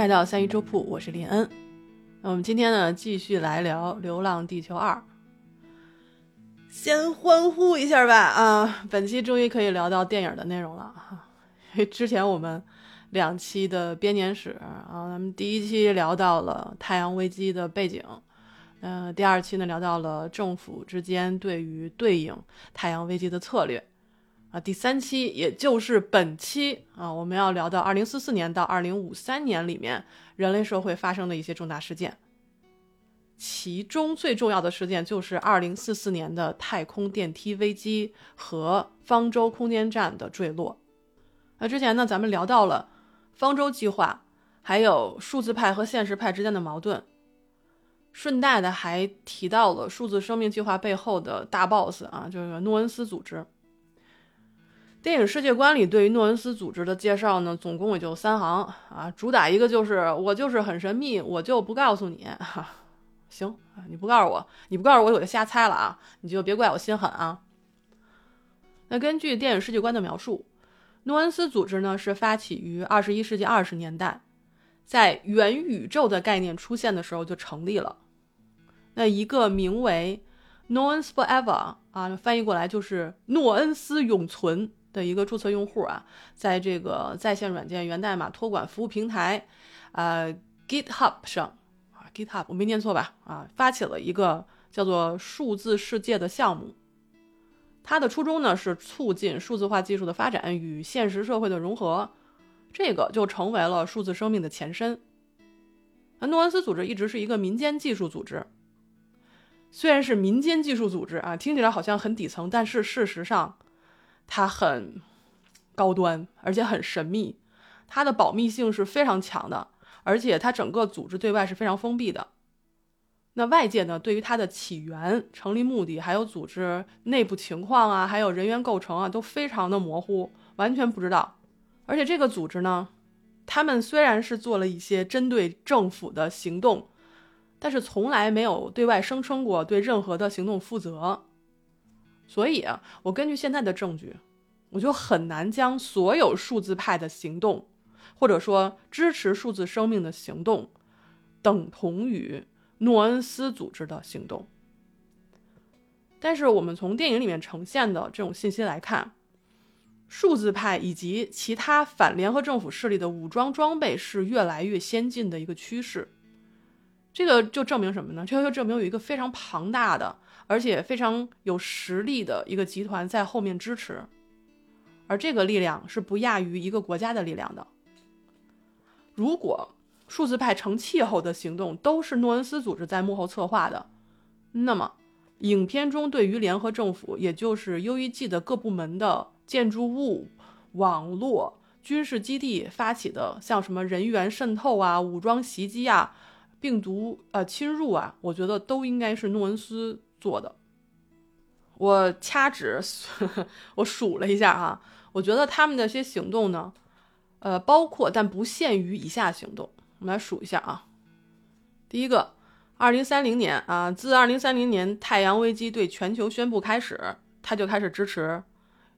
来到三一粥铺，我是林恩。那我们今天呢，继续来聊《流浪地球二》。先欢呼一下吧！啊，本期终于可以聊到电影的内容了哈。因为之前我们两期的编年史啊，咱们第一期聊到了太阳危机的背景，嗯，第二期呢聊到了政府之间对于对应太阳危机的策略。啊，第三期也就是本期啊，我们要聊到二零四四年到二零五三年里面人类社会发生的一些重大事件。其中最重要的事件就是二零四四年的太空电梯危机和方舟空间站的坠落。那之前呢，咱们聊到了方舟计划，还有数字派和现实派之间的矛盾，顺带的还提到了数字生命计划背后的大 boss 啊，就是诺恩斯组织。电影世界观里对于诺恩斯组织的介绍呢，总共也就三行啊，主打一个就是我就是很神秘，我就不告诉你。哈，行，你不告诉我，你不告诉我，我就瞎猜了啊，你就别怪我心狠啊。那根据电影世界观的描述，诺恩斯组织呢是发起于二十一世纪二十年代，在元宇宙的概念出现的时候就成立了。那一个名为 “Noens Forever” 啊，翻译过来就是“诺恩斯永存”。的一个注册用户啊，在这个在线软件源代码托管服务平台，呃，GitHub 上啊，GitHub 我没念错吧？啊，发起了一个叫做“数字世界”的项目。它的初衷呢是促进数字化技术的发展与现实社会的融合，这个就成为了数字生命的前身。那诺恩斯组织一直是一个民间技术组织，虽然是民间技术组织啊，听起来好像很底层，但是事实上。它很高端，而且很神秘，它的保密性是非常强的，而且它整个组织对外是非常封闭的。那外界呢，对于它的起源、成立目的，还有组织内部情况啊，还有人员构成啊，都非常的模糊，完全不知道。而且这个组织呢，他们虽然是做了一些针对政府的行动，但是从来没有对外声称过对任何的行动负责。所以啊，我根据现在的证据，我就很难将所有数字派的行动，或者说支持数字生命的行动，等同于诺恩斯组织的行动。但是我们从电影里面呈现的这种信息来看，数字派以及其他反联合政府势力的武装装备是越来越先进的一个趋势。这个就证明什么呢？这个就证明有一个非常庞大的。而且非常有实力的一个集团在后面支持，而这个力量是不亚于一个国家的力量的。如果数字派成气候的行动都是诺恩斯组织在幕后策划的，那么影片中对于联合政府，也就是 UEG 的各部门的建筑物、网络、军事基地发起的，像什么人员渗透啊、武装袭击啊、病毒呃侵入啊，我觉得都应该是诺恩斯。做的，我掐指，我数了一下哈，我觉得他们的些行动呢，呃，包括但不限于以下行动，我们来数一下啊。第一个，二零三零年啊，自二零三零年太阳危机对全球宣布开始，他就开始支持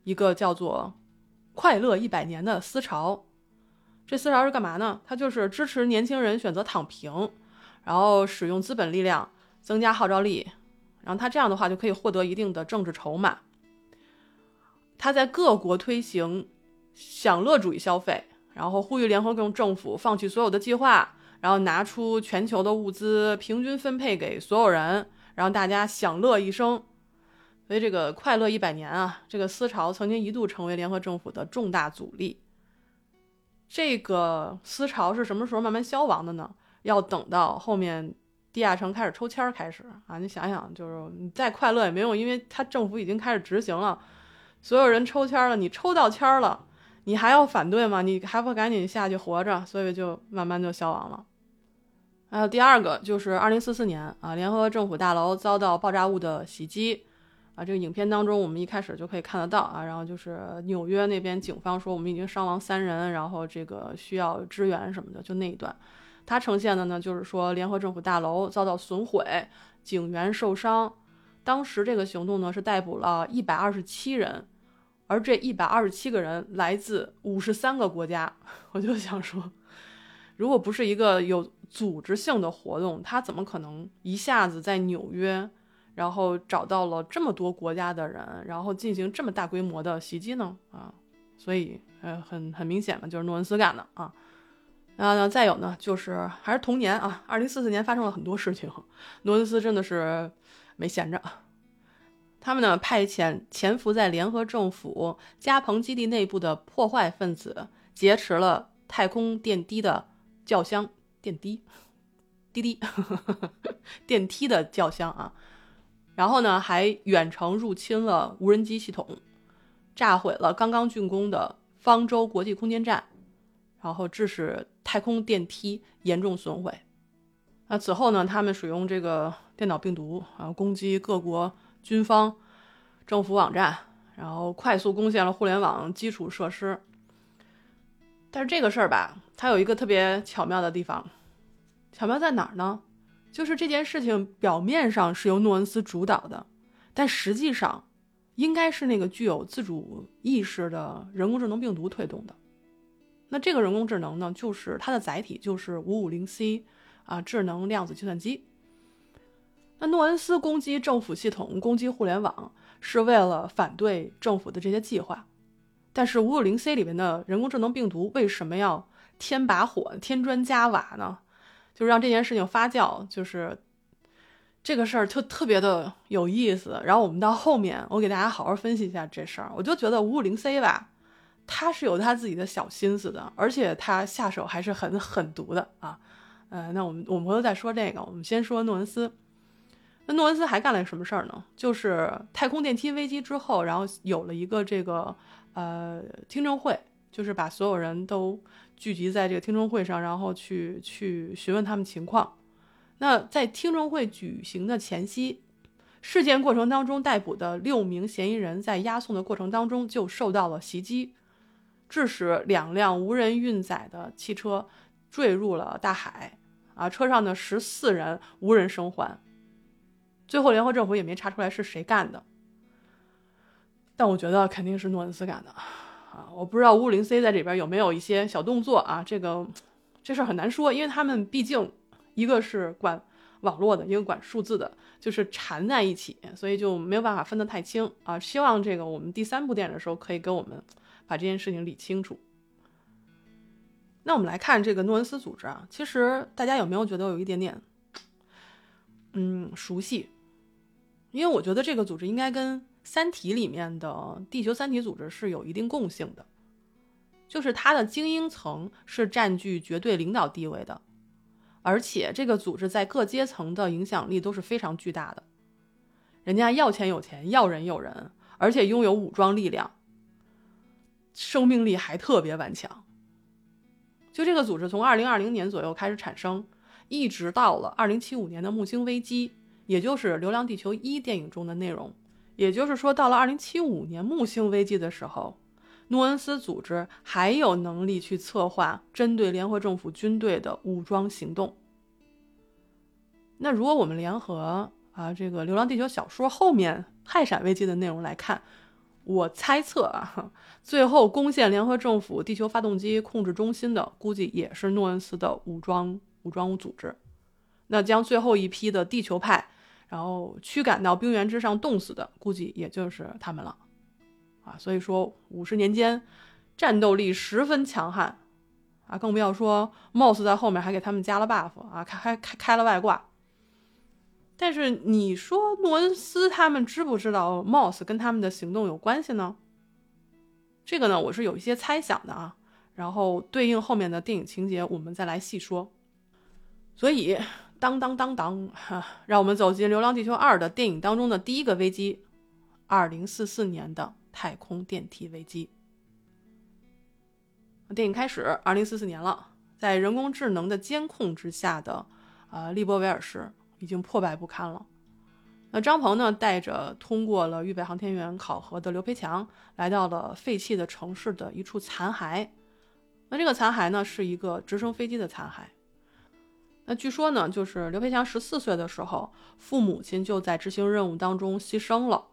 一个叫做“快乐一百年”的思潮。这思潮是干嘛呢？它就是支持年轻人选择躺平，然后使用资本力量增加号召力。然后他这样的话就可以获得一定的政治筹码。他在各国推行享乐主义消费，然后呼吁联合国政府放弃所有的计划，然后拿出全球的物资平均分配给所有人，然后大家享乐一生。所以这个快乐一百年啊，这个思潮曾经一度成为联合政府的重大阻力。这个思潮是什么时候慢慢消亡的呢？要等到后面。地下城开始抽签儿开始啊！你想想，就是你再快乐也没用，因为他政府已经开始执行了，所有人抽签了，你抽到签了，你还要反对吗？你还不赶紧下去活着？所以就慢慢就消亡了。还有第二个就是二零四四年啊，联合政府大楼遭到爆炸物的袭击啊，这个影片当中我们一开始就可以看得到啊，然后就是纽约那边警方说我们已经伤亡三人，然后这个需要支援什么的，就那一段。它呈现的呢，就是说联合政府大楼遭到损毁，警员受伤。当时这个行动呢是逮捕了一百二十七人，而这一百二十七个人来自五十三个国家。我就想说，如果不是一个有组织性的活动，他怎么可能一下子在纽约，然后找到了这么多国家的人，然后进行这么大规模的袭击呢？啊，所以呃，很很明显嘛，就是诺恩斯干的啊。那再有呢，就是还是同年啊，二零四四年发生了很多事情，诺恩斯真的是没闲着。他们呢派遣潜伏在联合政府加蓬基地内部的破坏分子，劫持了太空电梯的轿厢，电梯，滴滴，电梯的轿厢啊。然后呢，还远程入侵了无人机系统，炸毁了刚刚竣工的方舟国际空间站，然后致使太空电梯严重损毁。那此后呢，他们使用这个电脑病毒啊攻击各国。军方、政府网站，然后快速攻陷了互联网基础设施。但是这个事儿吧，它有一个特别巧妙的地方，巧妙在哪儿呢？就是这件事情表面上是由诺恩斯主导的，但实际上应该是那个具有自主意识的人工智能病毒推动的。那这个人工智能呢，就是它的载体，就是五五零 C 啊，智能量子计算机。那诺恩斯攻击政府系统、攻击互联网，是为了反对政府的这些计划。但是五五零 C 里面的人工智能病毒为什么要添把火、添砖加瓦呢？就让这件事情发酵，就是这个事儿特特别的有意思。然后我们到后面，我给大家好好分析一下这事儿。我就觉得五五零 C 吧，他是有他自己的小心思的，而且他下手还是很狠毒的啊。呃，那我们我们回头再说这个，我们先说诺恩斯。那诺恩斯还干了什么事儿呢？就是太空电梯危机之后，然后有了一个这个呃听证会，就是把所有人都聚集在这个听证会上，然后去去询问他们情况。那在听证会举行的前夕，事件过程当中逮捕的六名嫌疑人在押送的过程当中就受到了袭击，致使两辆无人运载的汽车坠入了大海，啊，车上的十四人无人生还。最后，联合政府也没查出来是谁干的，但我觉得肯定是诺恩斯干的啊！我不知道五五零 C 在这边有没有一些小动作啊？这个这事儿很难说，因为他们毕竟一个是管网络的，一个管数字的，就是缠在一起，所以就没有办法分得太清啊！希望这个我们第三部电影的时候可以跟我们把这件事情理清楚。那我们来看这个诺恩斯组织啊，其实大家有没有觉得有一点点嗯熟悉？因为我觉得这个组织应该跟《三体》里面的地球三体组织是有一定共性的，就是它的精英层是占据绝对领导地位的，而且这个组织在各阶层的影响力都是非常巨大的。人家要钱有钱，要人有人，而且拥有武装力量，生命力还特别顽强。就这个组织从二零二零年左右开始产生，一直到了二零七五年的木星危机。也就是《流浪地球一》电影中的内容，也就是说，到了二零七五年木星危机的时候，诺恩斯组织还有能力去策划针对联合政府军队的武装行动。那如果我们联合啊这个《流浪地球》小说后面氦闪危机的内容来看，我猜测啊，最后攻陷联合政府地球发动机控制中心的，估计也是诺恩斯的武装武装组织。那将最后一批的地球派。然后驱赶到冰原之上冻死的，估计也就是他们了，啊，所以说五十年间战斗力十分强悍，啊，更不要说 Moss 在后面还给他们加了 buff 啊，开还开开了外挂。但是你说诺恩斯他们知不知道 Moss 跟他们的行动有关系呢？这个呢，我是有一些猜想的啊，然后对应后面的电影情节，我们再来细说。所以。当当当当，哈，让我们走进《流浪地球二》的电影当中的第一个危机——二零四四年的太空电梯危机。电影开始，二零四四年了，在人工智能的监控之下的，呃，利波维尔市已经破败不堪了。那张鹏呢，带着通过了预备航天员考核的刘培强，来到了废弃的城市的一处残骸。那这个残骸呢，是一个直升飞机的残骸。那据说呢，就是刘培强十四岁的时候，父母亲就在执行任务当中牺牲了。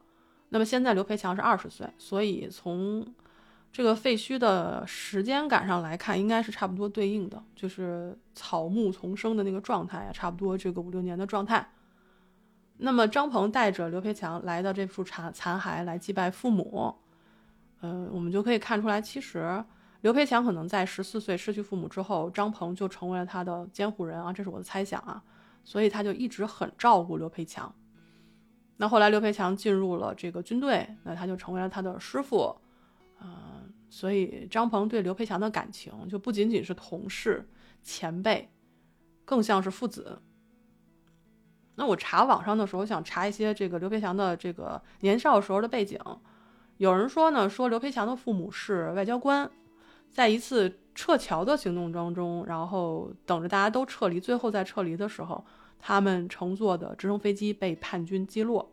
那么现在刘培强是二十岁，所以从这个废墟的时间感上来看，应该是差不多对应的，就是草木丛生的那个状态啊，差不多这个五六年的状态。那么张鹏带着刘培强来到这处残残骸来祭拜父母，嗯，我们就可以看出来，其实刘培强可能在十四岁失去父母之后，张鹏就成为了他的监护人啊，这是我的猜想啊，所以他就一直很照顾刘培强。那后来刘培强进入了这个军队，那他就成为了他的师傅，嗯，所以张鹏对刘培强的感情就不仅仅是同事、前辈，更像是父子。那我查网上的时候，想查一些这个刘培强的这个年少时候的背景。有人说呢，说刘培强的父母是外交官，在一次撤侨的行动当中，然后等着大家都撤离，最后在撤离的时候，他们乘坐的直升飞机被叛军击落。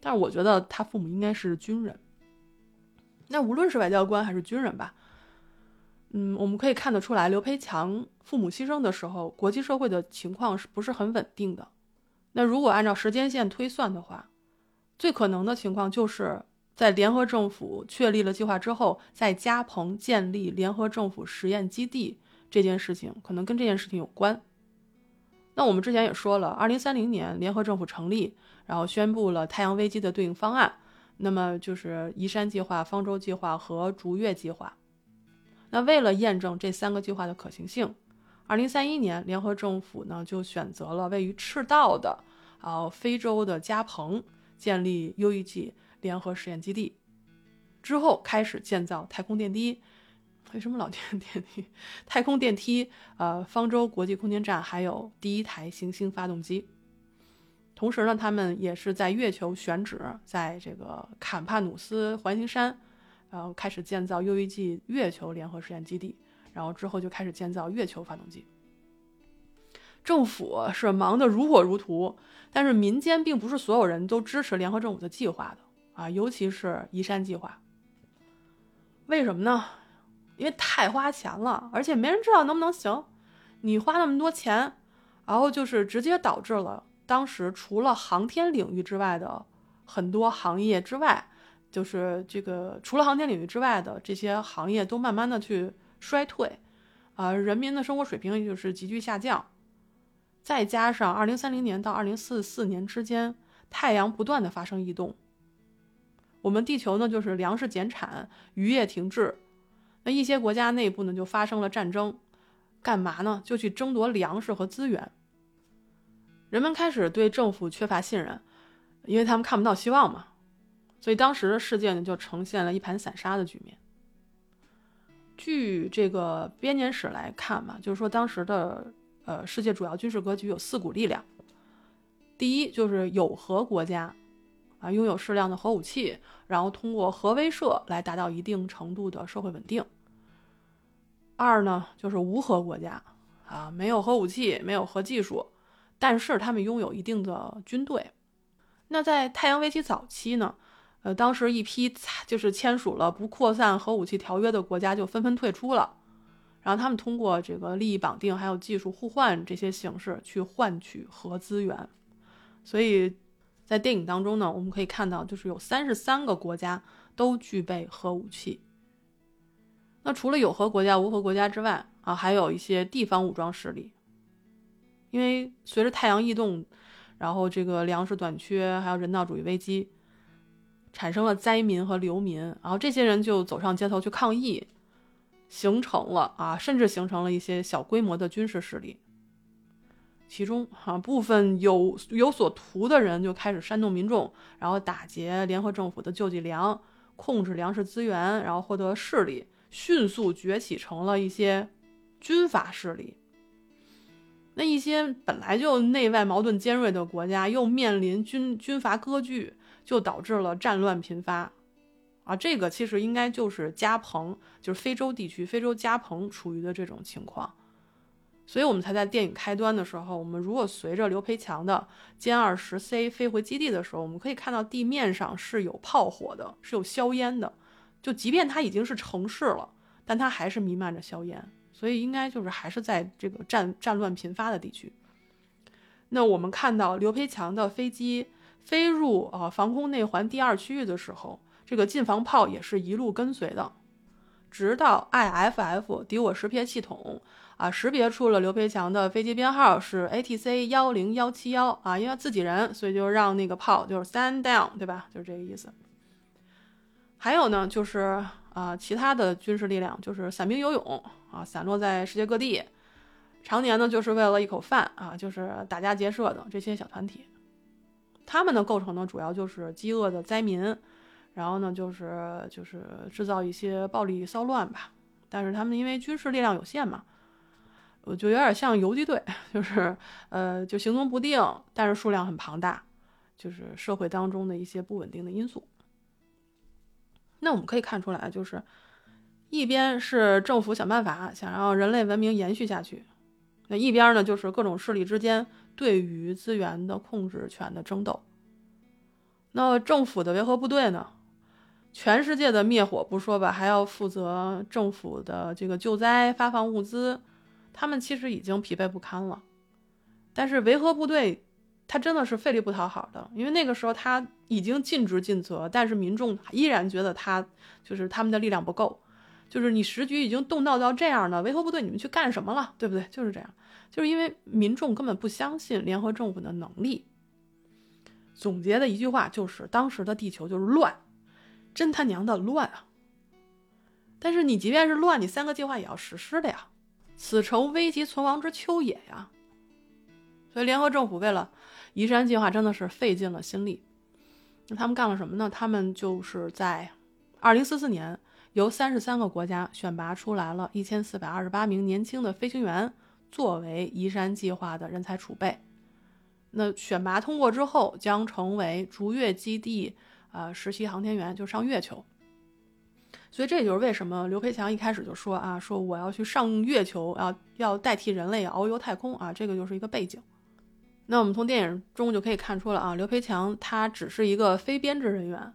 但是我觉得他父母应该是军人。那无论是外交官还是军人吧，嗯，我们可以看得出来，刘培强父母牺牲的时候，国际社会的情况是不是很稳定的？那如果按照时间线推算的话，最可能的情况就是在联合政府确立了计划之后，在加蓬建立联合政府实验基地这件事情，可能跟这件事情有关。那我们之前也说了，二零三零年联合政府成立，然后宣布了太阳危机的对应方案，那么就是移山计划、方舟计划和逐月计划。那为了验证这三个计划的可行性。二零三一年，联合政府呢就选择了位于赤道的，啊非洲的加蓬建立 U.E.G 联合实验基地，之后开始建造太空电梯，为什么老电电梯？太空电梯，呃方舟国际空间站，还有第一台行星发动机。同时呢，他们也是在月球选址，在这个坎帕努斯环形山，然后开始建造 U.E.G 月球联合实验基地。然后之后就开始建造月球发动机。政府是忙得如火如荼，但是民间并不是所有人都支持联合政府的计划的啊，尤其是移山计划。为什么呢？因为太花钱了，而且没人知道能不能行。你花那么多钱，然后就是直接导致了当时除了航天领域之外的很多行业之外，就是这个除了航天领域之外的这些行业都慢慢的去。衰退，啊，人民的生活水平也就是急剧下降，再加上二零三零年到二零四四年之间，太阳不断的发生异动，我们地球呢就是粮食减产，渔业停滞，那一些国家内部呢就发生了战争，干嘛呢？就去争夺粮食和资源，人们开始对政府缺乏信任，因为他们看不到希望嘛，所以当时的世界呢就呈现了一盘散沙的局面。据这个编年史来看嘛，就是说当时的呃世界主要军事格局有四股力量。第一就是有核国家，啊拥有适量的核武器，然后通过核威慑来达到一定程度的社会稳定。二呢就是无核国家，啊没有核武器，没有核技术，但是他们拥有一定的军队。那在太阳危机早期呢？呃，当时一批就是签署了不扩散核武器条约的国家就纷纷退出了，然后他们通过这个利益绑定还有技术互换这些形式去换取核资源，所以在电影当中呢，我们可以看到就是有三十三个国家都具备核武器。那除了有核国家、无核国家之外啊，还有一些地方武装势力，因为随着太阳异动，然后这个粮食短缺，还有人道主义危机。产生了灾民和流民，然后这些人就走上街头去抗议，形成了啊，甚至形成了一些小规模的军事势力。其中啊，部分有有所图的人就开始煽动民众，然后打劫联合政府的救济粮，控制粮食资源，然后获得势力，迅速崛起成了一些军阀势力。那一些本来就内外矛盾尖锐的国家，又面临军军阀割据。就导致了战乱频发，啊，这个其实应该就是加蓬，就是非洲地区，非洲加蓬处于的这种情况，所以我们才在电影开端的时候，我们如果随着刘培强的歼二十 C 飞回基地的时候，我们可以看到地面上是有炮火的，是有硝烟的，就即便它已经是城市了，但它还是弥漫着硝烟，所以应该就是还是在这个战战乱频发的地区。那我们看到刘培强的飞机。飞入啊防空内环第二区域的时候，这个近防炮也是一路跟随的直到 IFF 敌我识别系统啊识别出了刘培强的飞机编号是 ATC 幺零幺七幺啊，因为自己人，所以就让那个炮就是 stand down，对吧？就是这个意思。还有呢，就是啊，其他的军事力量就是散兵游勇啊，散落在世界各地，常年呢就是为了一口饭啊，就是打家劫舍的这些小团体。他们的构成呢，主要就是饥饿的灾民，然后呢，就是就是制造一些暴力骚乱吧。但是他们因为军事力量有限嘛，我就有点像游击队，就是呃，就行踪不定，但是数量很庞大，就是社会当中的一些不稳定的因素。那我们可以看出来，就是一边是政府想办法想让人类文明延续下去，那一边呢，就是各种势力之间。对于资源的控制权的争斗，那政府的维和部队呢？全世界的灭火不说吧，还要负责政府的这个救灾、发放物资，他们其实已经疲惫不堪了。但是维和部队，他真的是费力不讨好的，因为那个时候他已经尽职尽责，但是民众依然觉得他就是他们的力量不够，就是你时局已经动荡到这样了，维和部队你们去干什么了？对不对？就是这样。就是因为民众根本不相信联合政府的能力。总结的一句话就是：当时的地球就是乱，真他娘的乱啊！但是你即便是乱，你三个计划也要实施的呀，此诚危急存亡之秋也呀。所以联合政府为了移山计划真的是费尽了心力。那他们干了什么呢？他们就是在二零四四年由三十三个国家选拔出来了一千四百二十八名年轻的飞行员。作为移山计划的人才储备，那选拔通过之后，将成为逐月基地啊实习航天员，就上月球。所以这也就是为什么刘培强一开始就说啊，说我要去上月球，要要代替人类遨游太空啊，这个就是一个背景。那我们从电影中就可以看出了啊，刘培强他只是一个非编制人员，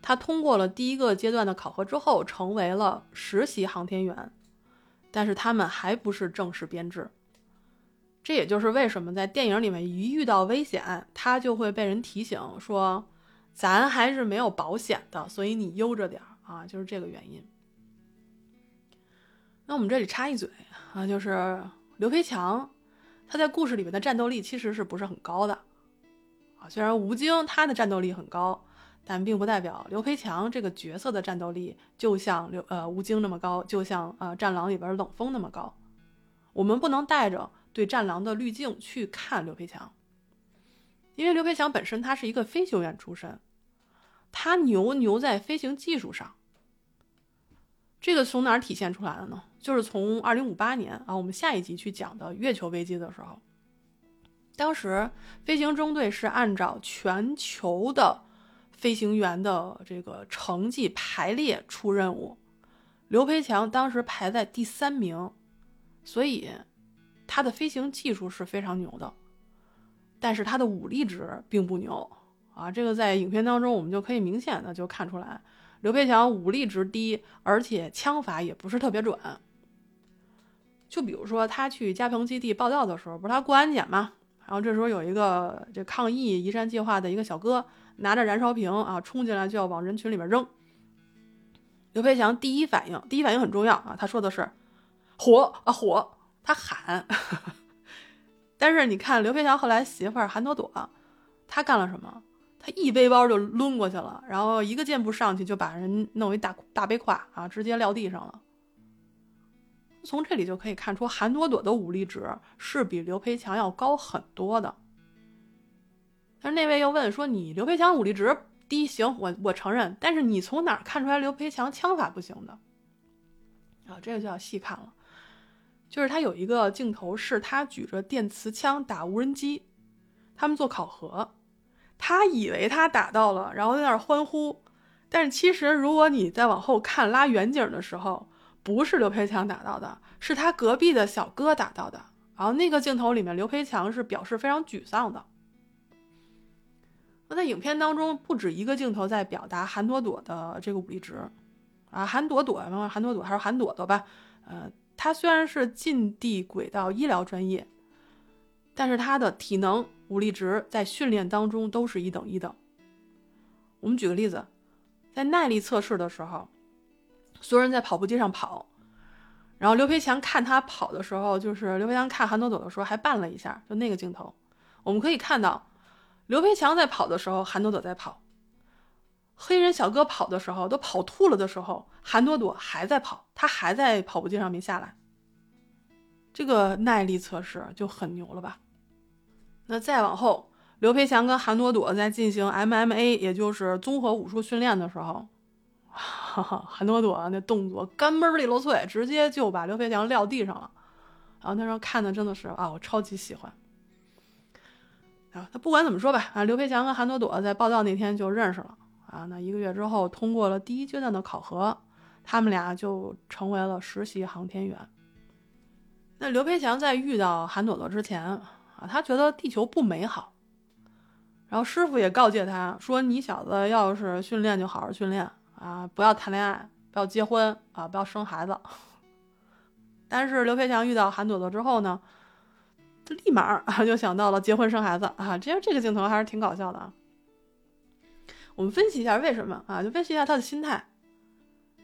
他通过了第一个阶段的考核之后，成为了实习航天员。但是他们还不是正式编制，这也就是为什么在电影里面一遇到危险，他就会被人提醒说：“咱还是没有保险的，所以你悠着点啊！”就是这个原因。那我们这里插一嘴啊，就是刘培强，他在故事里面的战斗力其实是不是很高的啊？虽然吴京他的战斗力很高。但并不代表刘培强这个角色的战斗力就像刘呃吴京那么高，就像呃战狼里边冷锋那么高。我们不能带着对战狼的滤镜去看刘培强，因为刘培强本身他是一个飞行员出身，他牛牛在飞行技术上。这个从哪儿体现出来的呢？就是从二零五八年啊，我们下一集去讲的月球危机的时候，当时飞行中队是按照全球的。飞行员的这个成绩排列出任务，刘培强当时排在第三名，所以他的飞行技术是非常牛的，但是他的武力值并不牛啊。这个在影片当中我们就可以明显的就看出来，刘培强武力值低，而且枪法也不是特别准。就比如说他去加蓬基地报道的时候，不是他过安检吗？然后这时候有一个这抗议移山计划的一个小哥。拿着燃烧瓶啊，冲进来就要往人群里面扔。刘培强第一反应，第一反应很重要啊，他说的是“火啊火”，他喊。但是你看刘培强后来媳妇儿韩朵朵，他干了什么？他一背包就抡过去了，然后一个箭步上去就把人弄一大大背胯啊，直接撂地上了。从这里就可以看出，韩朵朵的武力值是比刘培强要高很多的。但是那位又问说：“你刘培强武力值低，行，我我承认。但是你从哪儿看出来刘培强枪法不行的？啊，这个就要细看了。就是他有一个镜头，是他举着电磁枪打无人机，他们做考核，他以为他打到了，然后在那儿欢呼。但是其实，如果你再往后看拉远景的时候，不是刘培强打到的，是他隔壁的小哥打到的。然后那个镜头里面，刘培强是表示非常沮丧的。”那在影片当中，不止一个镜头在表达韩朵朵的这个武力值，啊，韩朵朵，韩朵朵还是韩朵朵吧，呃，她虽然是近地轨道医疗专业，但是她的体能、武力值在训练当中都是一等一的。我们举个例子，在耐力测试的时候，所有人在跑步机上跑。然后刘培强看他跑的时候，就是刘培强看韩朵朵的时候还绊了一下，就那个镜头，我们可以看到，刘培强在跑的时候，韩朵朵在跑；黑人小哥跑的时候都跑吐了的时候，韩朵朵还在跑，他还在跑步机上没下来。这个耐力测试就很牛了吧？那再往后，刘培强跟韩朵朵在进行 MMA，也就是综合武术训练的时候。韩朵朵那动作干嘣利落脆，直接就把刘培强撂地上了。然后那时候看的真的是啊，我超级喜欢。啊，那不管怎么说吧，啊，刘培强和韩朵朵在报道那天就认识了。啊，那一个月之后通过了第一阶段的考核，他们俩就成为了实习航天员。那刘培强在遇到韩朵朵之前他觉得地球不美好。然后师傅也告诫他说：“你小子要是训练，就好好训练。”啊，不要谈恋爱，不要结婚啊，不要生孩子。但是刘培强遇到韩朵朵之后呢，他立马啊就想到了结婚生孩子啊，这这个镜头还是挺搞笑的啊。我们分析一下为什么啊，就分析一下他的心态。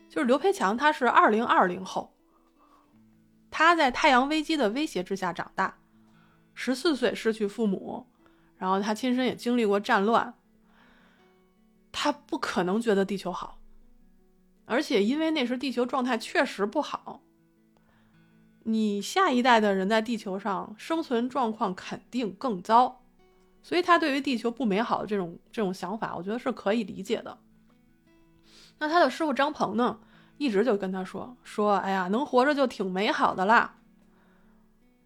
就是刘培强他是二零二零后，他在太阳危机的威胁之下长大，十四岁失去父母，然后他亲身也经历过战乱，他不可能觉得地球好。而且，因为那时地球状态确实不好，你下一代的人在地球上生存状况肯定更糟，所以他对于地球不美好的这种这种想法，我觉得是可以理解的。那他的师傅张鹏呢，一直就跟他说说：“哎呀，能活着就挺美好的啦。”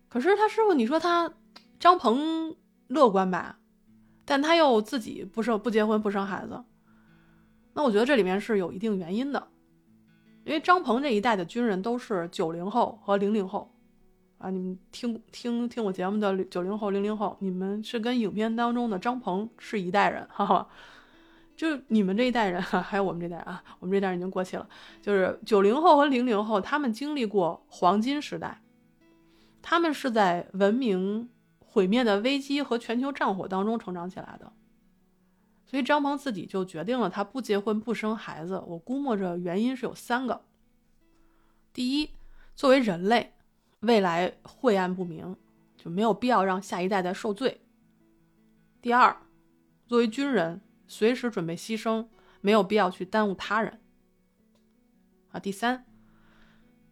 可是他师傅，你说他张鹏乐观吧，但他又自己不生不结婚不生孩子，那我觉得这里面是有一定原因的。因为张鹏这一代的军人都是九零后和零零后，啊，你们听听听我节目的九零后、零零后，你们是跟影片当中的张鹏是一代人，哈哈。就你们这一代人，还有我们这代啊，我们这代人已经过气了。就是九零后和零零后，他们经历过黄金时代，他们是在文明毁灭的危机和全球战火当中成长起来的。所以张鹏自己就决定了，他不结婚不生孩子。我估摸着原因是有三个：第一，作为人类，未来晦暗不明，就没有必要让下一代再受罪；第二，作为军人，随时准备牺牲，没有必要去耽误他人；啊，第三，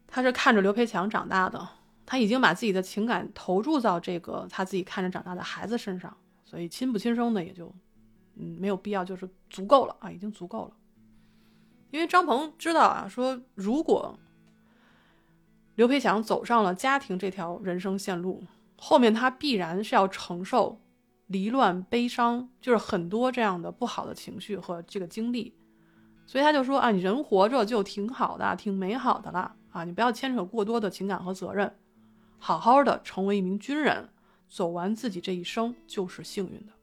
他是看着刘培强长大的，他已经把自己的情感投注到这个他自己看着长大的孩子身上，所以亲不亲生的也就。嗯，没有必要，就是足够了啊，已经足够了。因为张鹏知道啊，说如果刘培强走上了家庭这条人生线路，后面他必然是要承受离乱、悲伤，就是很多这样的不好的情绪和这个经历。所以他就说啊，你人活着就挺好的，挺美好的啦啊，你不要牵扯过多的情感和责任，好好的成为一名军人，走完自己这一生就是幸运的。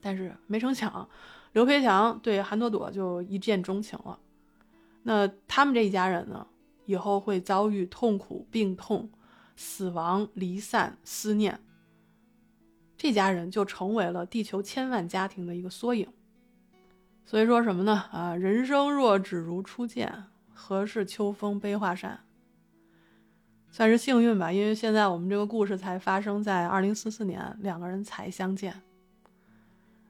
但是没成想，刘培强对韩朵朵就一见钟情了。那他们这一家人呢，以后会遭遇痛苦、病痛、死亡、离散、思念。这家人就成为了地球千万家庭的一个缩影。所以说什么呢？啊，人生若只如初见，何事秋风悲画扇？算是幸运吧，因为现在我们这个故事才发生在二零四四年，两个人才相见。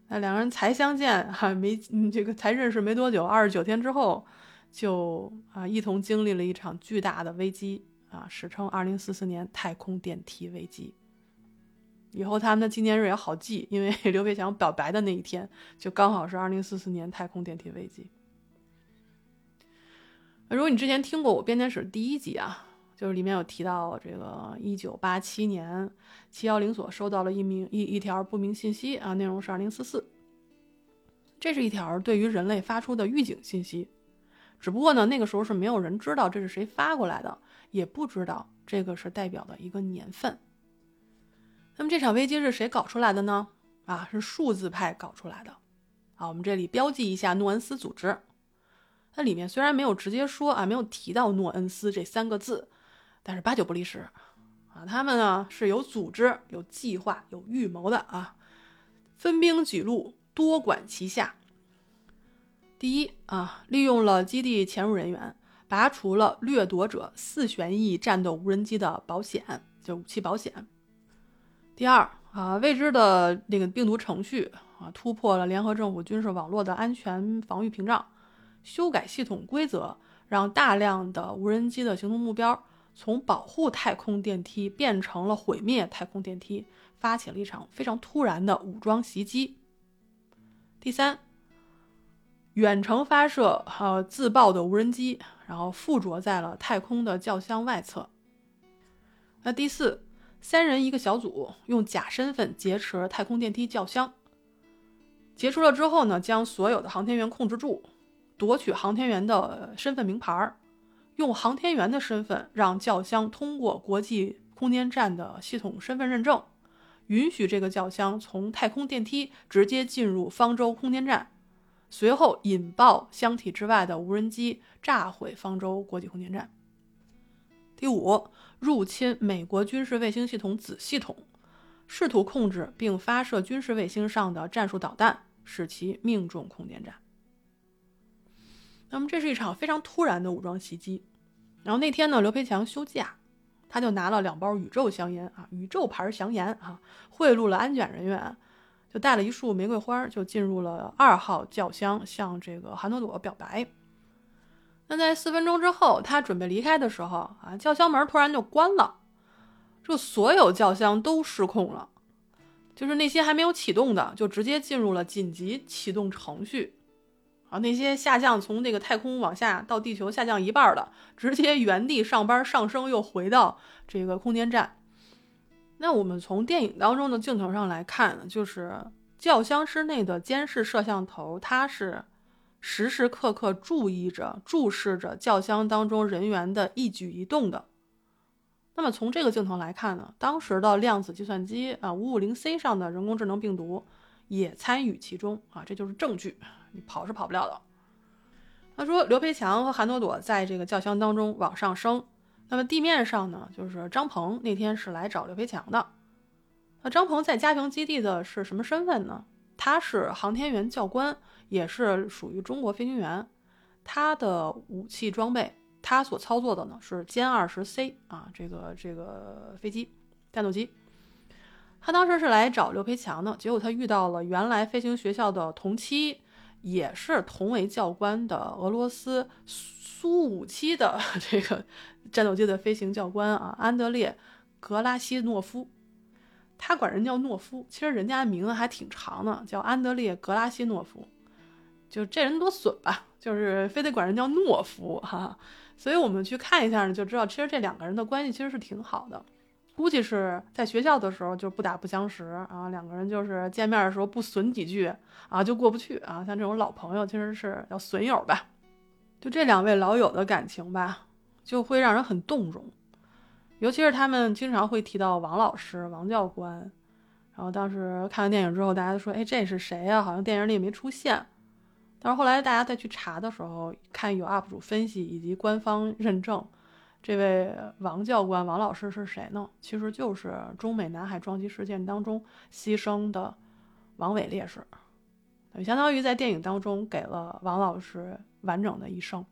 那两个人才相见，哈，没这个才认识没多久，二十九天之后，就啊一同经历了一场巨大的危机啊，史称二零四四年太空电梯危机。以后他们的纪念日也好记，因为刘培强表白的那一天就刚好是二零四四年太空电梯危机。如果你之前听过我编年史第一集啊。就是里面有提到这个一九八七年七幺零所收到了一名一一条不明信息啊，内容是二零四四。这是一条对于人类发出的预警信息，只不过呢，那个时候是没有人知道这是谁发过来的，也不知道这个是代表的一个年份。那么这场危机是谁搞出来的呢？啊，是数字派搞出来的。啊，我们这里标记一下诺恩斯组织。它里面虽然没有直接说啊，没有提到诺恩斯这三个字。但是八九不离十，啊，他们呢是有组织、有计划、有预谋的啊，分兵几路，多管齐下。第一啊，利用了基地潜入人员，拔除了掠夺者四旋翼战斗无人机的保险，就武器保险。第二啊，未知的那个病毒程序啊，突破了联合政府军事网络的安全防御屏障，修改系统规则，让大量的无人机的行动目标从保护太空电梯变成了毁灭太空电梯，发起了一场非常突然的武装袭击。第三。远程发射呃自爆的无人机，然后附着在了太空的轿厢外侧。那第四，三人一个小组用假身份劫持太空电梯轿厢，劫持了之后呢，将所有的航天员控制住，夺取航天员的身份名牌儿，用航天员的身份让轿厢通过国际空间站的系统身份认证，允许这个轿厢从太空电梯直接进入方舟空间站。随后引爆箱体之外的无人机，炸毁方舟国际空间站。第五，入侵美国军事卫星系统子系统，试图控制并发射军事卫星上的战术导弹，使其命中空间站。那么，这是一场非常突然的武装袭击。然后那天呢，刘培强休假，他就拿了两包宇宙香烟啊，宇宙牌香烟啊，贿赂了安检人员。就带了一束玫瑰花，就进入了二号轿厢，向这个韩朵朵表白。那在四分钟之后，他准备离开的时候啊，轿厢门突然就关了，就所有轿厢都失控了，就是那些还没有启动的，就直接进入了紧急启动程序啊。那些下降从那个太空往下到地球下降一半的，直接原地上班上升，又回到这个空间站。那我们从电影当中的镜头上来看，就是轿厢之内的监视摄像头，它是时时刻刻注意着、注视着轿厢当中人员的一举一动的。那么从这个镜头来看呢，当时的量子计算机啊，五五零 C 上的人工智能病毒也参与其中啊，这就是证据，你跑是跑不了的。他说，刘培强和韩朵朵在这个轿厢当中往上升。那么地面上呢，就是张鹏那天是来找刘培强的。那张鹏在嘉平基地的是什么身份呢？他是航天员教官，也是属于中国飞行员。他的武器装备，他所操作的呢是歼二十 C 啊，这个这个飞机战斗机。他当时是来找刘培强的，结果他遇到了原来飞行学校的同期，也是同为教官的俄罗斯苏五七的 这个。战斗机的飞行教官啊，安德烈·格拉西诺夫，他管人叫诺夫，其实人家名字还挺长的，叫安德烈·格拉西诺夫。就这人多损吧，就是非得管人叫诺夫哈。所以我们去看一下呢，就知道其实这两个人的关系其实是挺好的。估计是在学校的时候就不打不相识啊，两个人就是见面的时候不损几句啊就过不去啊。像这种老朋友其实是叫损友吧。就这两位老友的感情吧。就会让人很动容，尤其是他们经常会提到王老师、王教官。然后当时看完电影之后，大家都说：“哎，这是谁呀？好像电影里也没出现。”但是后来大家再去查的时候，看有 UP 主分析以及官方认证，这位王教官、王老师是谁呢？其实就是中美南海撞击事件当中牺牲的王伟烈士，相当于在电影当中给了王老师完整的一生，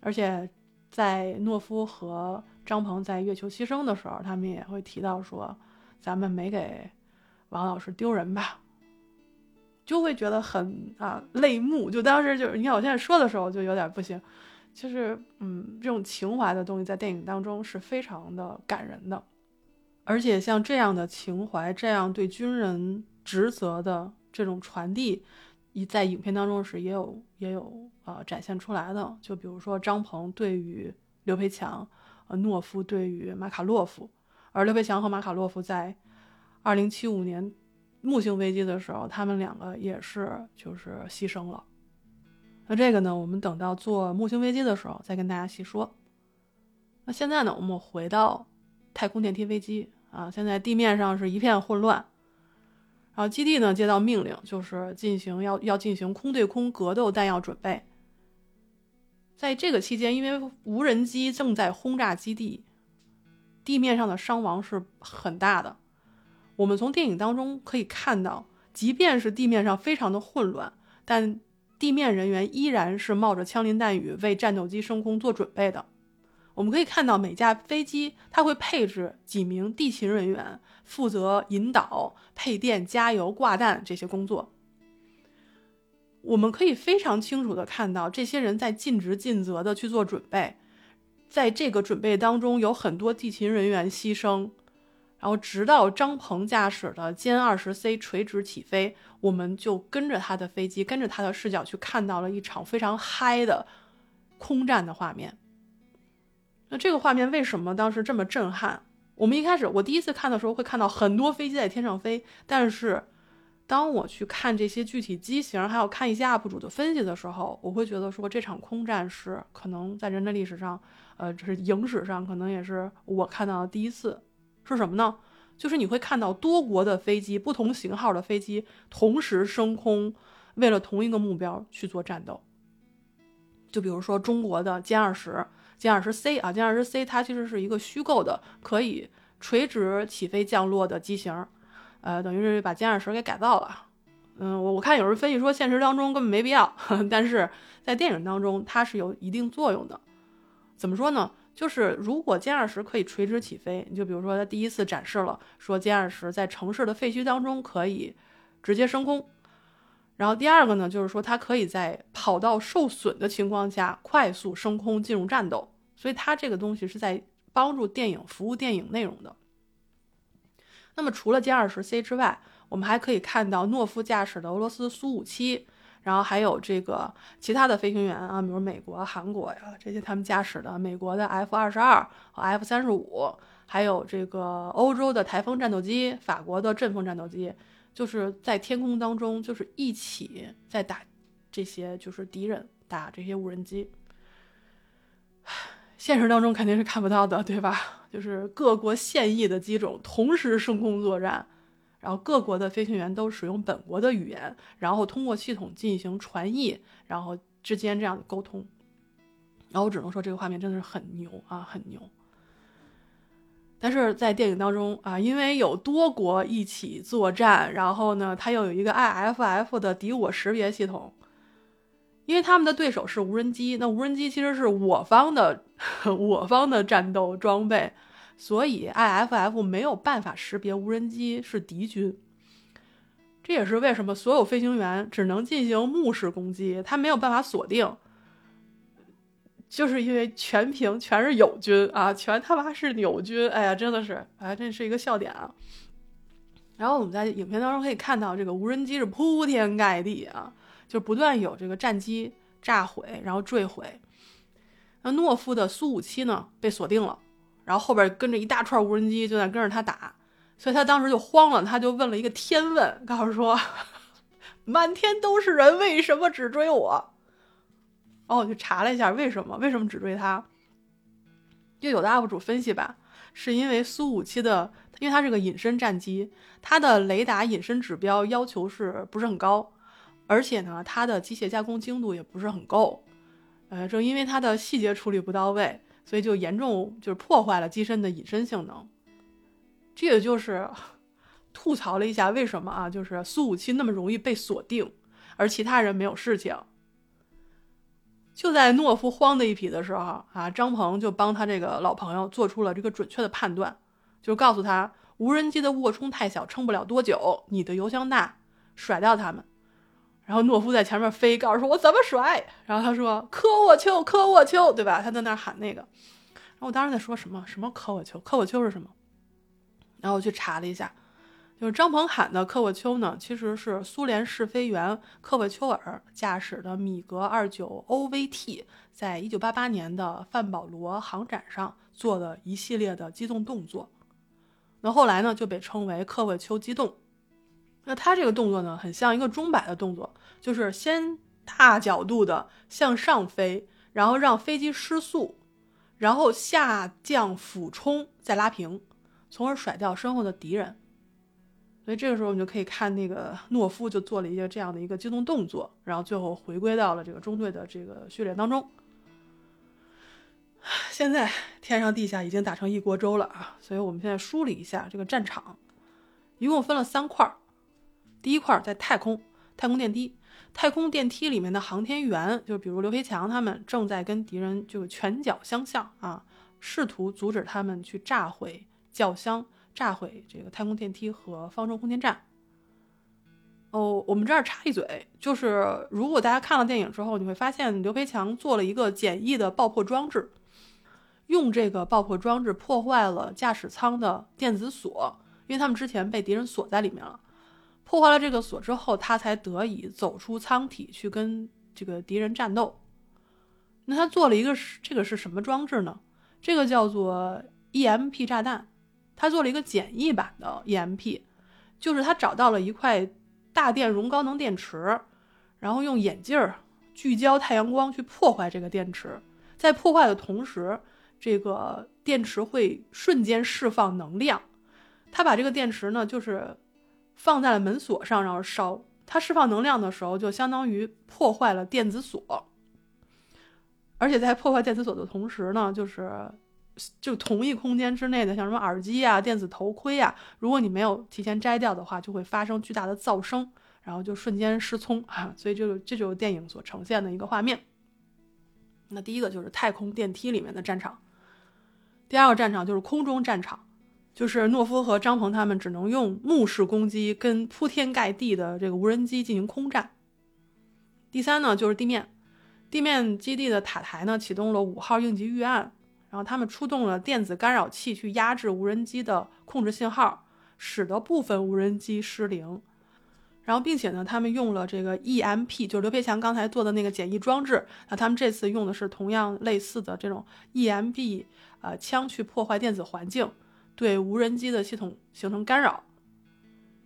而且。在诺夫和张鹏在月球牺牲的时候，他们也会提到说：“咱们没给王老师丢人吧？”就会觉得很啊泪目。就当时就是，你看我现在说的时候就有点不行。其实，嗯，这种情怀的东西在电影当中是非常的感人的，而且像这样的情怀，这样对军人职责的这种传递。一在影片当中是也有也有呃展现出来的，就比如说张鹏对于刘培强，呃诺夫对于马卡洛夫，而刘培强和马卡洛夫在二零七五年木星危机的时候，他们两个也是就是牺牲了。那这个呢，我们等到做木星危机的时候再跟大家细说。那现在呢，我们回到太空电梯危机啊，现在地面上是一片混乱。然后基地呢接到命令，就是进行要要进行空对空格斗弹药准备。在这个期间，因为无人机正在轰炸基地，地面上的伤亡是很大的。我们从电影当中可以看到，即便是地面上非常的混乱，但地面人员依然是冒着枪林弹雨为战斗机升空做准备的。我们可以看到每架飞机它会配置几名地勤人员，负责引导、配电、加油、挂弹这些工作。我们可以非常清楚的看到，这些人在尽职尽责的去做准备，在这个准备当中有很多地勤人员牺牲。然后，直到张鹏驾驶的歼二十 C 垂直起飞，我们就跟着他的飞机，跟着他的视角去看到了一场非常嗨的空战的画面。那这个画面为什么当时这么震撼？我们一开始，我第一次看的时候会看到很多飞机在天上飞，但是当我去看这些具体机型，还有看一些 UP 主的分析的时候，我会觉得说这场空战是可能在人类历史上，呃，这是影史上可能也是我看到的第一次。是什么呢？就是你会看到多国的飞机，不同型号的飞机同时升空，为了同一个目标去做战斗。就比如说中国的歼二十、歼二十 C 啊，歼二十 C 它其实是一个虚构的可以垂直起飞降落的机型，呃，等于是把歼二十给改造了。嗯，我我看有人分析说现实当中根本没必要，但是在电影当中它是有一定作用的。怎么说呢？就是如果歼二十可以垂直起飞，你就比如说它第一次展示了说歼二十在城市的废墟当中可以直接升空，然后第二个呢，就是说它可以在跑道受损的情况下快速升空进入战斗，所以它这个东西是在帮助电影服务电影内容的。那么除了歼二十 C 之外，我们还可以看到诺夫驾驶的俄罗斯苏五七。然后还有这个其他的飞行员啊，比如美国、韩国呀这些他们驾驶的美国的 F 二十二和 F 三十五，还有这个欧洲的台风战斗机、法国的阵风战斗机，就是在天空当中就是一起在打这些就是敌人打这些无人机。现实当中肯定是看不到的，对吧？就是各国现役的机种同时升空作战。然后各国的飞行员都使用本国的语言，然后通过系统进行传译，然后之间这样的沟通。然后我只能说这个画面真的是很牛啊，很牛。但是在电影当中啊，因为有多国一起作战，然后呢，它又有一个 IFF 的敌我识别系统，因为他们的对手是无人机，那无人机其实是我方的 我方的战斗装备。所以，IFF 没有办法识别无人机是敌军，这也是为什么所有飞行员只能进行目视攻击，他没有办法锁定，就是因为全屏全是友军啊，全他妈是友军，哎呀，真的是，哎，这是一个笑点啊。然后我们在影片当中可以看到，这个无人机是铺天盖地啊，就不断有这个战机炸毁，然后坠毁。那诺夫的苏五七呢，被锁定了。然后后边跟着一大串无人机就在跟着他打，所以他当时就慌了，他就问了一个天问，告诉说：“满天都是人，为什么只追我？”哦，我就查了一下为什么，为什么只追他？就有的 UP 主分析吧，是因为苏五七的，因为它是个隐身战机，它的雷达隐身指标要求是不是很高，而且呢，它的机械加工精度也不是很够，呃，正因为它的细节处理不到位。所以就严重就是破坏了机身的隐身性能，这也就是 吐槽了一下为什么啊，就是苏五七那么容易被锁定，而其他人没有事情。就在懦夫慌的一匹的时候啊，张鹏就帮他这个老朋友做出了这个准确的判断，就告诉他无人机的卧冲太小，撑不了多久，你的油箱大，甩掉他们。然后懦夫在前面飞，告诉说：“我怎么甩？”然后他说：“科沃丘，科沃丘，对吧？”他在那喊那个。然后我当时在说什么？什么科沃丘？科沃丘是什么？然后我去查了一下，就是张鹏喊的科沃丘呢，其实是苏联试飞员科沃丘尔驾驶的米格二九 OVT，在一九八八年的范保罗航展上做的一系列的机动动作。那后来呢，就被称为科沃丘机动。那他这个动作呢，很像一个钟摆的动作，就是先大角度的向上飞，然后让飞机失速，然后下降俯冲，再拉平，从而甩掉身后的敌人。所以这个时候，我们就可以看那个懦夫就做了一个这样的一个机动动作，然后最后回归到了这个中队的这个序列当中。现在天上地下已经打成一锅粥了啊！所以我们现在梳理一下这个战场，一共分了三块儿。第一块在太空，太空电梯，太空电梯里面的航天员，就比如刘培强他们，正在跟敌人就拳脚相向啊，试图阻止他们去炸毁轿厢、炸毁这个太空电梯和方舟空间站。哦，我们这儿插一嘴，就是如果大家看了电影之后，你会发现刘培强做了一个简易的爆破装置，用这个爆破装置破坏了驾驶舱的电子锁，因为他们之前被敌人锁在里面了。破坏了这个锁之后，他才得以走出舱体去跟这个敌人战斗。那他做了一个是这个是什么装置呢？这个叫做 EMP 炸弹。他做了一个简易版的 EMP，就是他找到了一块大电容高能电池，然后用眼镜聚焦太阳光去破坏这个电池。在破坏的同时，这个电池会瞬间释放能量。他把这个电池呢，就是。放在了门锁上，然后烧。它释放能量的时候，就相当于破坏了电子锁。而且在破坏电子锁的同时呢，就是就同一空间之内的，像什么耳机啊、电子头盔啊，如果你没有提前摘掉的话，就会发生巨大的噪声，然后就瞬间失聪啊。所以这个这就是电影所呈现的一个画面。那第一个就是太空电梯里面的战场，第二个战场就是空中战场。就是诺夫和张鹏他们只能用目视攻击跟铺天盖地的这个无人机进行空战。第三呢，就是地面，地面基地的塔台呢启动了五号应急预案，然后他们出动了电子干扰器去压制无人机的控制信号，使得部分无人机失灵。然后并且呢，他们用了这个 EMP，就是刘培强刚才做的那个简易装置，那他们这次用的是同样类似的这种 EMP 呃枪去破坏电子环境。对无人机的系统形成干扰，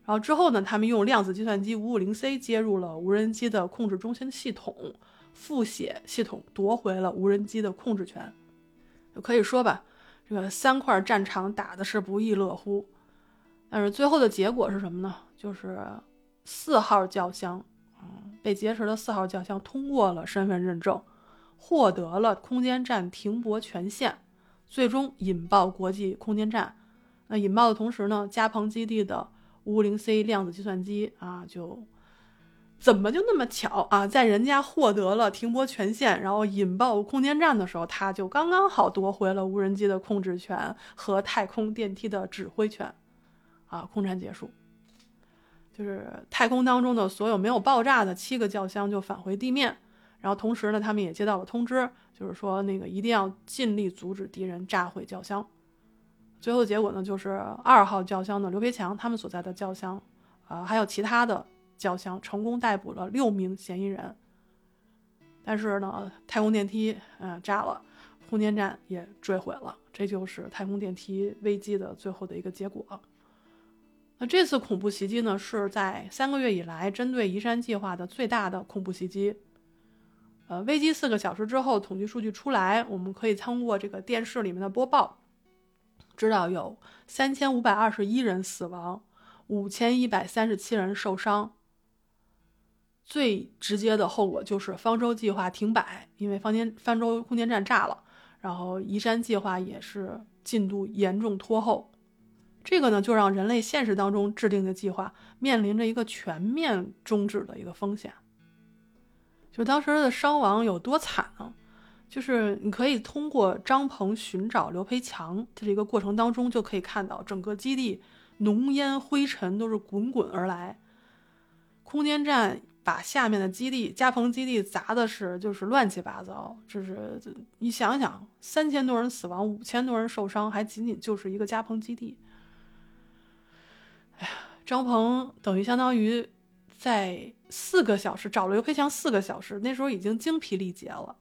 然后之后呢，他们用量子计算机五五零 C 接入了无人机的控制中心系统，复写系统夺回了无人机的控制权。可以说吧，这个三块战场打的是不亦乐乎。但是最后的结果是什么呢？就是四号轿厢，嗯，被劫持的四号轿厢通过了身份认证，获得了空间站停泊权限，最终引爆国际空间站。那引爆的同时呢，加蓬基地的五零 C 量子计算机啊，就怎么就那么巧啊，在人家获得了停泊权限，然后引爆空间站的时候，他就刚刚好夺回了无人机的控制权和太空电梯的指挥权，啊，空战结束，就是太空当中的所有没有爆炸的七个轿厢就返回地面，然后同时呢，他们也接到了通知，就是说那个一定要尽力阻止敌人炸毁轿厢。最后的结果呢，就是二号轿厢的刘培强他们所在的轿厢，啊，还有其他的轿厢成功逮捕了六名嫌疑人。但是呢，太空电梯嗯炸了，空间站也坠毁了，这就是太空电梯危机的最后的一个结果。那这次恐怖袭击呢，是在三个月以来针对移山计划的最大的恐怖袭击。呃，危机四个小时之后，统计数据出来，我们可以通过这个电视里面的播报。知道有三千五百二十一人死亡，五千一百三十七人受伤。最直接的后果就是方舟计划停摆，因为方间方舟空间站炸了，然后移山计划也是进度严重拖后。这个呢，就让人类现实当中制定的计划面临着一个全面终止的一个风险。就当时的伤亡有多惨呢？就是你可以通过张鹏寻找刘培强的这个过程当中，就可以看到整个基地浓烟灰尘都是滚滚而来，空间站把下面的基地加蓬基地砸的是就是乱七八糟，就是你想想，三千多人死亡，五千多人受伤，还仅仅就是一个加蓬基地。哎呀，张鹏等于相当于在四个小时找了刘培强四个小时，那时候已经精疲力竭了。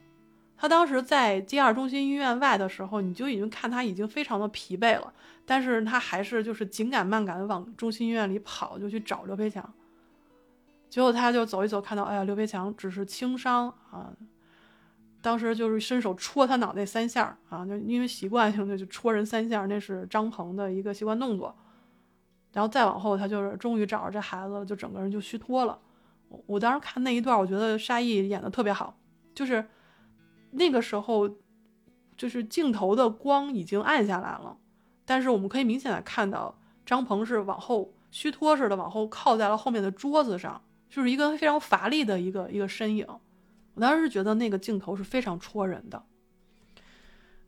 他当时在第二中心医院外的时候，你就已经看他已经非常的疲惫了，但是他还是就是紧赶慢赶的往中心医院里跑，就去找刘培强。结果他就走一走，看到哎呀，刘培强只是轻伤啊。当时就是伸手戳他脑袋三下啊，就因为习惯性的就戳人三下，那是张鹏的一个习惯动作。然后再往后，他就是终于找着这孩子了，就整个人就虚脱了。我我当时看那一段，我觉得沙溢演的特别好，就是。那个时候，就是镜头的光已经暗下来了，但是我们可以明显的看到张鹏是往后虚脱似的往后靠在了后面的桌子上，就是一个非常乏力的一个一个身影。我当时觉得那个镜头是非常戳人的。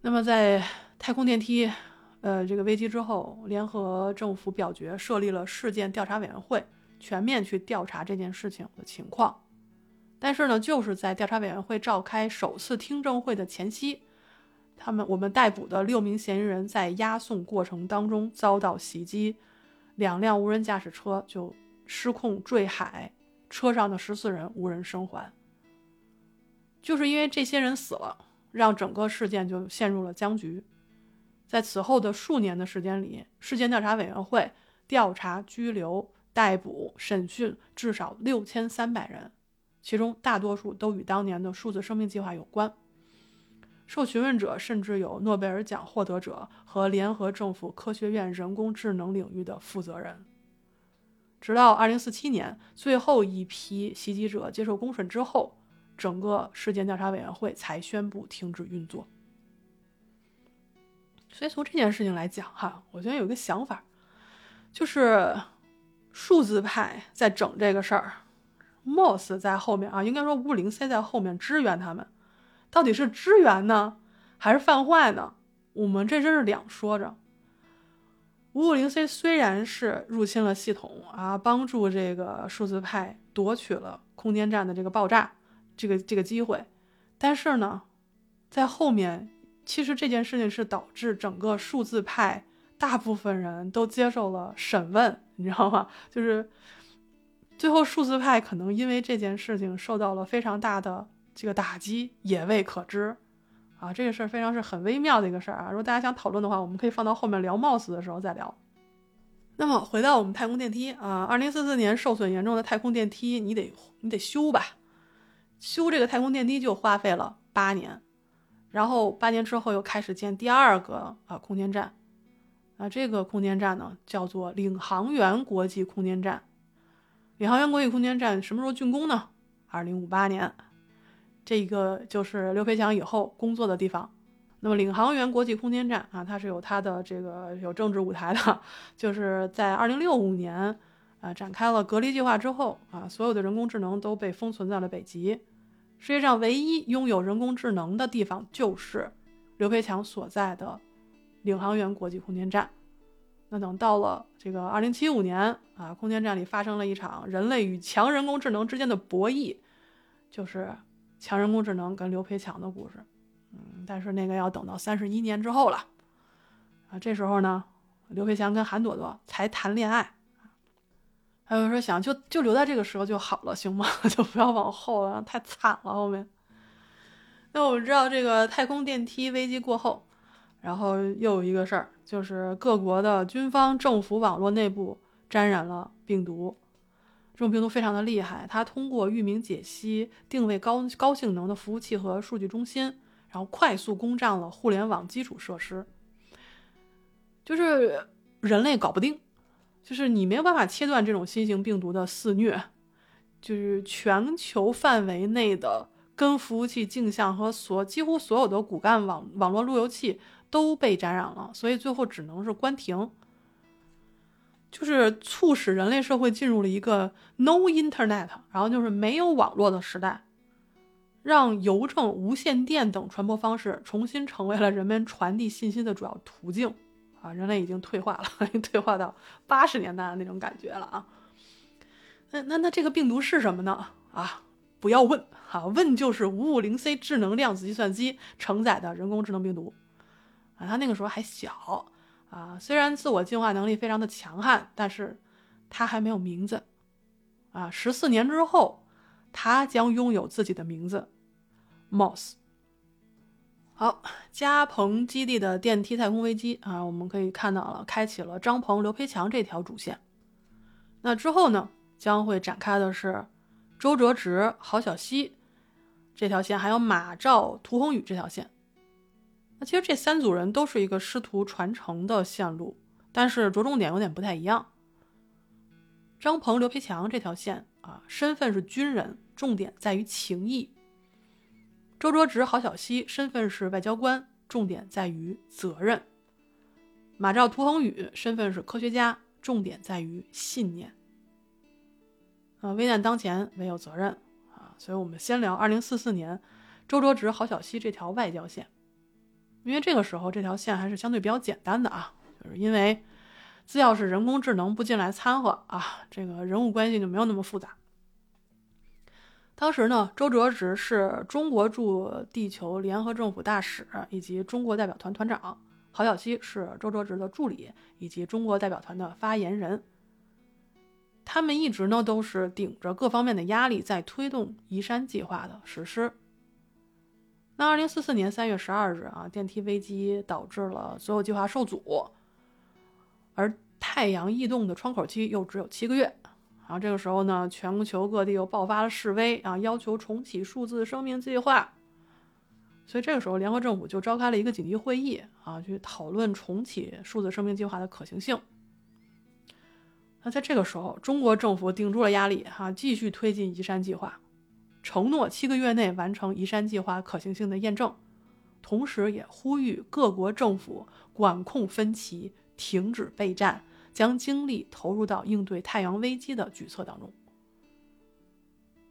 那么在太空电梯，呃，这个危机之后，联合政府表决设立了事件调查委员会，全面去调查这件事情的情况。但是呢，就是在调查委员会召开首次听证会的前夕，他们我们逮捕的六名嫌疑人在押送过程当中遭到袭击，两辆无人驾驶车就失控坠海，车上的十四人无人生还。就是因为这些人死了，让整个事件就陷入了僵局。在此后的数年的时间里，事件调查委员会调查、拘留、逮捕、审讯至少六千三百人，其中大多数都与当年的数字生命计划有关。受询问者甚至有诺贝尔奖获得者和联合政府科学院人工智能领域的负责人。直到二零四七年，最后一批袭击者接受公审之后。整个事件调查委员会才宣布停止运作。所以从这件事情来讲，哈，我觉得有一个想法，就是数字派在整这个事儿，Moss 在后面啊，应该说五五零 C 在后面支援他们，到底是支援呢，还是犯坏呢？我们这真是两说着。五五零 C 虽然是入侵了系统啊，帮助这个数字派夺取了空间站的这个爆炸。这个这个机会，但是呢，在后面，其实这件事情是导致整个数字派大部分人都接受了审问，你知道吗？就是最后数字派可能因为这件事情受到了非常大的这个打击，也未可知啊。这个事儿非常是很微妙的一个事儿啊。如果大家想讨论的话，我们可以放到后面聊 MOS 的时候再聊。那么回到我们太空电梯啊，二零四四年受损严重的太空电梯，你得你得修吧。修这个太空电梯就花费了八年，然后八年之后又开始建第二个啊空间站，啊这个空间站呢叫做领航员国际空间站。领航员国际空间站什么时候竣工呢？二零五八年，这个就是刘培强以后工作的地方。那么领航员国际空间站啊，它是有它的这个有政治舞台的，就是在二零六五年啊展开了隔离计划之后啊，所有的人工智能都被封存在了北极。世界上唯一拥有人工智能的地方，就是刘培强所在的领航员国际空间站。那等到了这个二零七五年啊，空间站里发生了一场人类与强人工智能之间的博弈，就是强人工智能跟刘培强的故事。嗯，但是那个要等到三十一年之后了啊，这时候呢，刘培强跟韩朵朵才谈恋爱。还有说想就就留在这个时候就好了，行吗？就不要往后了，太惨了后面。那我们知道这个太空电梯危机过后，然后又有一个事儿，就是各国的军方、政府网络内部沾染了病毒。这种病毒非常的厉害，它通过域名解析定位高高性能的服务器和数据中心，然后快速攻占了互联网基础设施，就是人类搞不定。就是你没有办法切断这种新型病毒的肆虐，就是全球范围内的跟服务器镜像和所几乎所有的骨干网网络路由器都被感染了，所以最后只能是关停，就是促使人类社会进入了一个 no internet，然后就是没有网络的时代，让邮政、无线电等传播方式重新成为了人们传递信息的主要途径。啊，人类已经退化了，退化到八十年代的那种感觉了啊。那那那这个病毒是什么呢？啊，不要问啊，问就是五五零 C 智能量子计算机承载的人工智能病毒啊。他那个时候还小啊，虽然自我进化能力非常的强悍，但是他还没有名字啊。十四年之后，他将拥有自己的名字，Moss。好，加蓬基地的电梯太空危机啊，我们可以看到了，开启了张鹏、刘培强这条主线。那之后呢，将会展开的是周哲直、郝小西这条线，还有马兆、涂宏宇这条线。那其实这三组人都是一个师徒传承的线路，但是着重点有点不太一样。张鹏、刘培强这条线啊，身份是军人，重点在于情谊。周卓直、郝小西身份是外交官，重点在于责任；马兆、涂恒宇身份是科学家，重点在于信念。啊，危难当前，唯有责任啊。所以我们先聊二零四四年周卓直、郝小西这条外交线，因为这个时候这条线还是相对比较简单的啊，就是因为只要是人工智能不进来掺和啊，这个人物关系就没有那么复杂。当时呢，周哲直是中国驻地球联合政府大使以及中国代表团团长，郝小西是周哲直的助理以及中国代表团的发言人。他们一直呢都是顶着各方面的压力在推动移山计划的实施。那二零四四年三月十二日啊，电梯危机导致了所有计划受阻，而太阳异动的窗口期又只有七个月。然后这个时候呢，全球各地又爆发了示威啊，要求重启数字生命计划。所以这个时候，联合政府就召开了一个紧急会议啊，去讨论重启数字生命计划的可行性。那在这个时候，中国政府顶住了压力哈，继续推进移山计划，承诺七个月内完成移山计划可行性的验证，同时也呼吁各国政府管控分歧，停止备战。将精力投入到应对太阳危机的举措当中。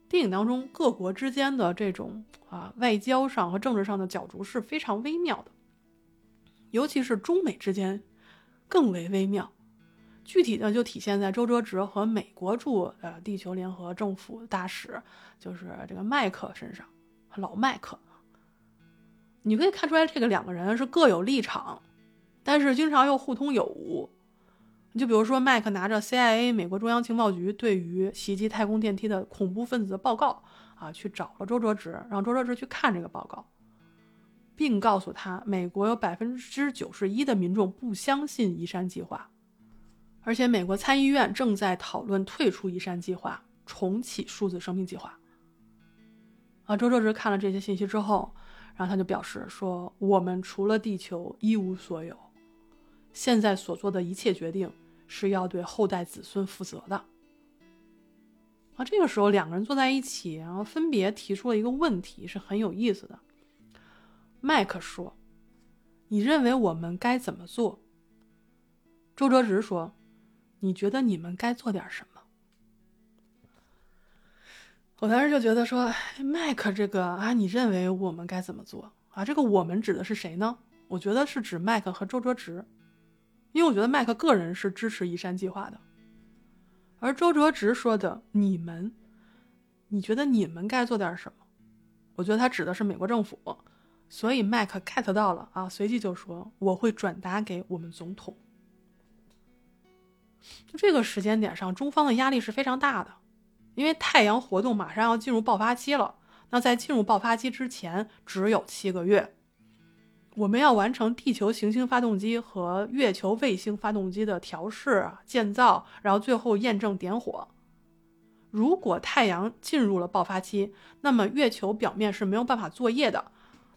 电影当中各国之间的这种啊外交上和政治上的角逐是非常微妙的，尤其是中美之间更为微妙。具体的就体现在周哲直和美国驻呃地球联合政府大使，就是这个麦克身上，老麦克。你可以看出来，这个两个人是各有立场，但是经常又互通有无。你就比如说，麦克拿着 CIA 美国中央情报局对于袭击太空电梯的恐怖分子的报告啊，去找了周哲直，让周哲直去看这个报告，并告诉他，美国有百分之九十一的民众不相信移山计划，而且美国参议院正在讨论退出移山计划，重启数字生命计划。啊，周哲直看了这些信息之后，然后他就表示说：“我们除了地球一无所有，现在所做的一切决定。”是要对后代子孙负责的啊！这个时候，两个人坐在一起，然后分别提出了一个问题，是很有意思的。麦克说：“你认为我们该怎么做？”周哲直说：“你觉得你们该做点什么？”我当时就觉得说：“麦克，这个啊，你认为我们该怎么做啊？这个我们指的是谁呢？我觉得是指麦克和周哲直。”因为我觉得麦克个人是支持移山计划的，而周哲直说的“你们”，你觉得你们该做点什么？我觉得他指的是美国政府，所以麦克 get 到了啊，随即就说我会转达给我们总统。就这个时间点上，中方的压力是非常大的，因为太阳活动马上要进入爆发期了，那在进入爆发期之前只有七个月。我们要完成地球行星发动机和月球卫星发动机的调试、建造，然后最后验证点火。如果太阳进入了爆发期，那么月球表面是没有办法作业的，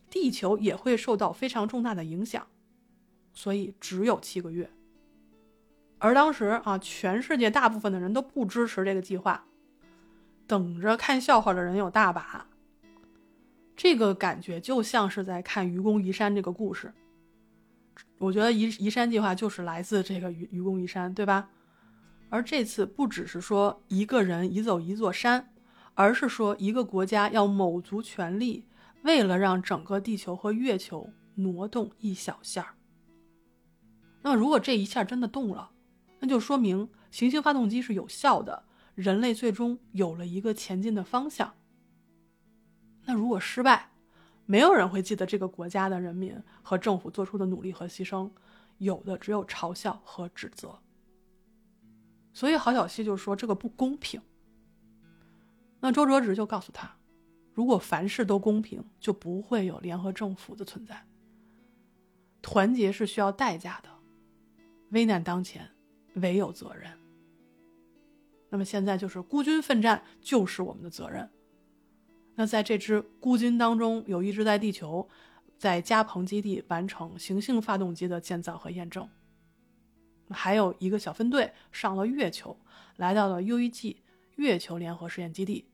地球也会受到非常重大的影响。所以只有七个月。而当时啊，全世界大部分的人都不支持这个计划，等着看笑话的人有大把。这个感觉就像是在看愚公移山这个故事，我觉得移移山计划就是来自这个愚愚公移山，对吧？而这次不只是说一个人移走一座山，而是说一个国家要卯足全力，为了让整个地球和月球挪动一小下儿。那么如果这一下真的动了，那就说明行星发动机是有效的，人类最终有了一个前进的方向。那如果失败，没有人会记得这个国家的人民和政府做出的努力和牺牲，有的只有嘲笑和指责。所以郝小西就说这个不公平。那周哲直就告诉他，如果凡事都公平，就不会有联合政府的存在。团结是需要代价的，危难当前，唯有责任。那么现在就是孤军奋战，就是我们的责任。那在这支孤军当中，有一支在地球，在加蓬基地完成行星发动机的建造和验证，还有一个小分队上了月球，来到了 U.E.G. 月球联合试验基地，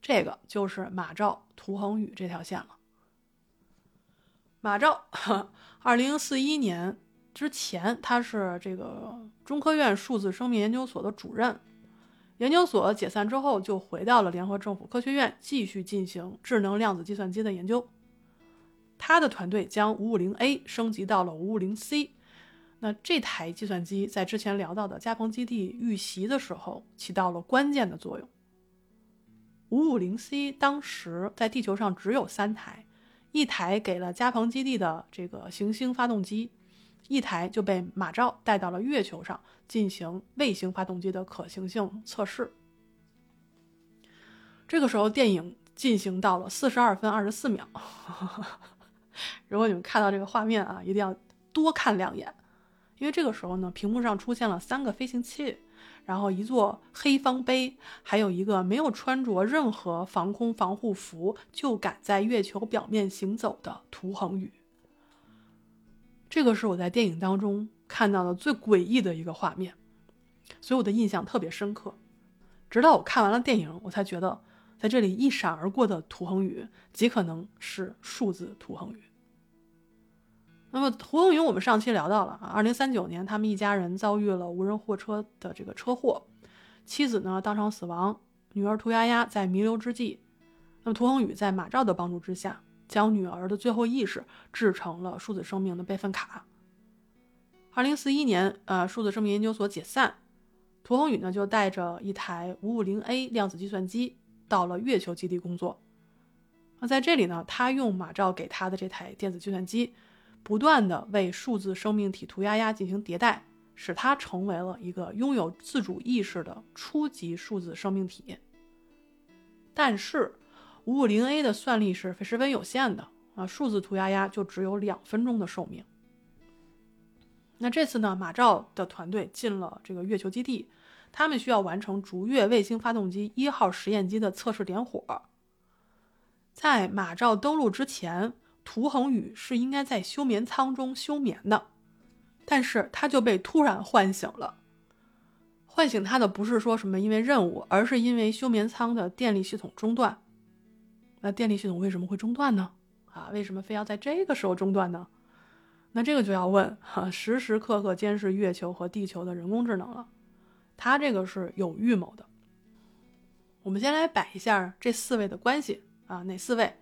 这个就是马兆、涂恒宇这条线了。马兆，二零四一年之前他是这个中科院数字生命研究所的主任。研究所解散之后，就回到了联合政府科学院，继续进行智能量子计算机的研究。他的团队将 550A 升级到了 550C。那这台计算机在之前聊到的加蓬基地遇袭的时候起到了关键的作用。550C 当时在地球上只有三台，一台给了加蓬基地的这个行星发动机，一台就被马兆带到了月球上进行卫星发动机的可行性测试。这个时候，电影进行到了四十二分二十四秒。如果你们看到这个画面啊，一定要多看两眼。因为这个时候呢，屏幕上出现了三个飞行器，然后一座黑方碑，还有一个没有穿着任何防空防护服就敢在月球表面行走的涂恒宇。这个是我在电影当中看到的最诡异的一个画面，所以我的印象特别深刻。直到我看完了电影，我才觉得在这里一闪而过的涂恒宇极可能是数字涂恒宇。那么胡恒宇，我们上期聊到了啊，二零三九年他们一家人遭遇了无人货车的这个车祸，妻子呢当场死亡，女儿涂丫丫在弥留之际，那么涂恒宇在马兆的帮助之下，将女儿的最后意识制成了数字生命的备份卡。二零四一年，呃，数字生命研究所解散，涂恒宇呢就带着一台五五零 A 量子计算机到了月球基地工作。那在这里呢，他用马兆给他的这台电子计算机。不断的为数字生命体涂鸦鸦进行迭代，使它成为了一个拥有自主意识的初级数字生命体。但是，五五零 A 的算力是十分有限的啊，数字涂鸦鸦就只有两分钟的寿命。那这次呢，马兆的团队进了这个月球基地，他们需要完成逐月卫星发动机一号实验机的测试点火。在马兆登陆之前。涂恒宇是应该在休眠舱中休眠的，但是他就被突然唤醒了。唤醒他的不是说什么因为任务，而是因为休眠舱的电力系统中断。那电力系统为什么会中断呢？啊，为什么非要在这个时候中断呢？那这个就要问哈，时时刻刻监视月球和地球的人工智能了，他这个是有预谋的。我们先来摆一下这四位的关系啊，哪四位？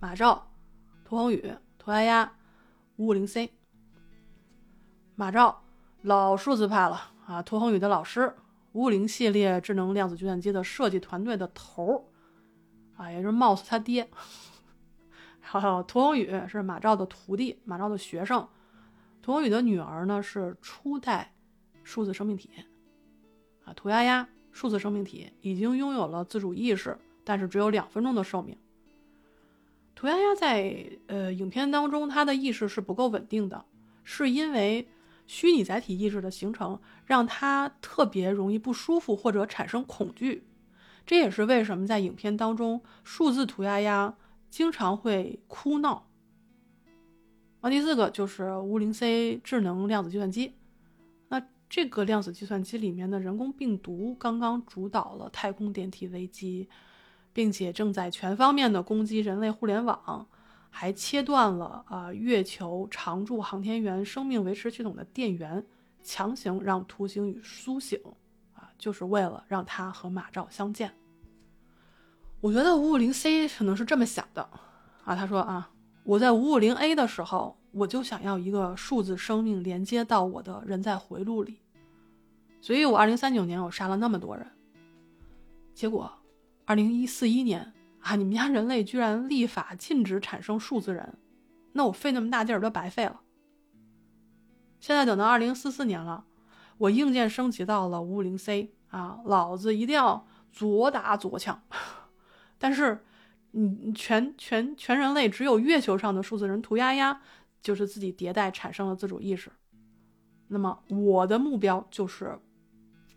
马兆。涂恒宇、涂丫丫、五五零 C、马兆，老数字派了啊！涂恒宇的老师，五五零系列智能量子计算机的设计团队的头儿啊，也就是 Mouse 他爹。还有涂恒宇是马兆的徒弟，马兆的学生。涂恒宇的女儿呢是初代数字生命体啊。涂丫丫，数字生命体已经拥有了自主意识，但是只有两分钟的寿命。涂丫丫在呃影片当中，她的意识是不够稳定的，是因为虚拟载体意识的形成让她特别容易不舒服或者产生恐惧。这也是为什么在影片当中，数字涂鸦鸦经常会哭闹。啊，第四个就是五零 C 智能量子计算机。那这个量子计算机里面的人工病毒刚刚主导了太空电梯危机。并且正在全方面的攻击人类互联网，还切断了啊月球常驻航天员生命维持系统的电源，强行让图形与苏醒，就是为了让他和马兆相见。我觉得五五零 C 可能是这么想的，啊，他说啊，我在五五零 A 的时候，我就想要一个数字生命连接到我的人在回路里，所以我二零三九年我杀了那么多人，结果。二零一四一年啊，你们家人类居然立法禁止产生数字人，那我费那么大劲儿都白费了。现在等到二零四四年了，我硬件升级到了五五零 C 啊，老子一定要左打左抢。但是，你全全全人类只有月球上的数字人涂鸦鸦，就是自己迭代产生了自主意识。那么我的目标就是，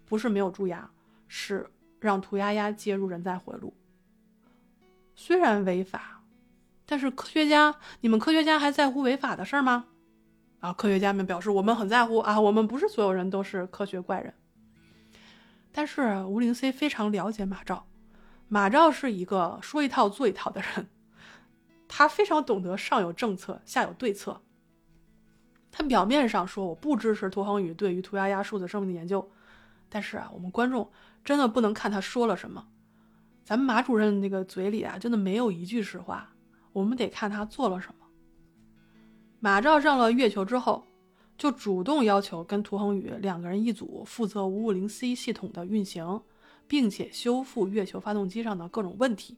不是没有蛀牙，是。让涂鸦鸦接入人在回路，虽然违法，但是科学家，你们科学家还在乎违法的事儿吗？啊，科学家们表示我们很在乎啊，我们不是所有人都是科学怪人。但是吴灵 C 非常了解马兆，马兆是一个说一套做一套的人，他非常懂得上有政策，下有对策。他表面上说我不支持涂恒宇对于涂鸦鸦数字生命的研究，但是啊，我们观众。真的不能看他说了什么。咱们马主任那个嘴里啊，真的没有一句实话，我们得看他做了什么。马照上了月球之后，就主动要求跟涂恒宇两个人一组，负责五五零 C 系统的运行，并且修复月球发动机上的各种问题。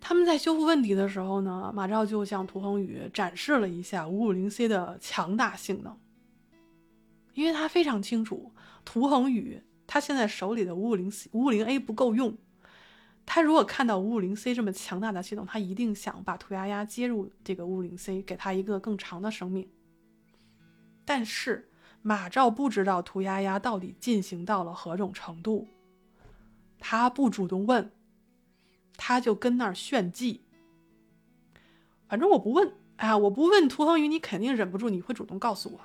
他们在修复问题的时候呢，马照就向涂恒宇展示了一下五五零 C 的强大性能，因为他非常清楚涂恒宇他现在手里的五五零 C 五五零 A 不够用，他如果看到五五零 C 这么强大的系统，他一定想把涂鸦鸦接入这个五五零 C，给他一个更长的生命。但是马照不知道涂鸦鸦到底进行到了何种程度，他不主动问。他就跟那儿炫技，反正我不问，哎，我不问涂恒宇，你肯定忍不住，你会主动告诉我。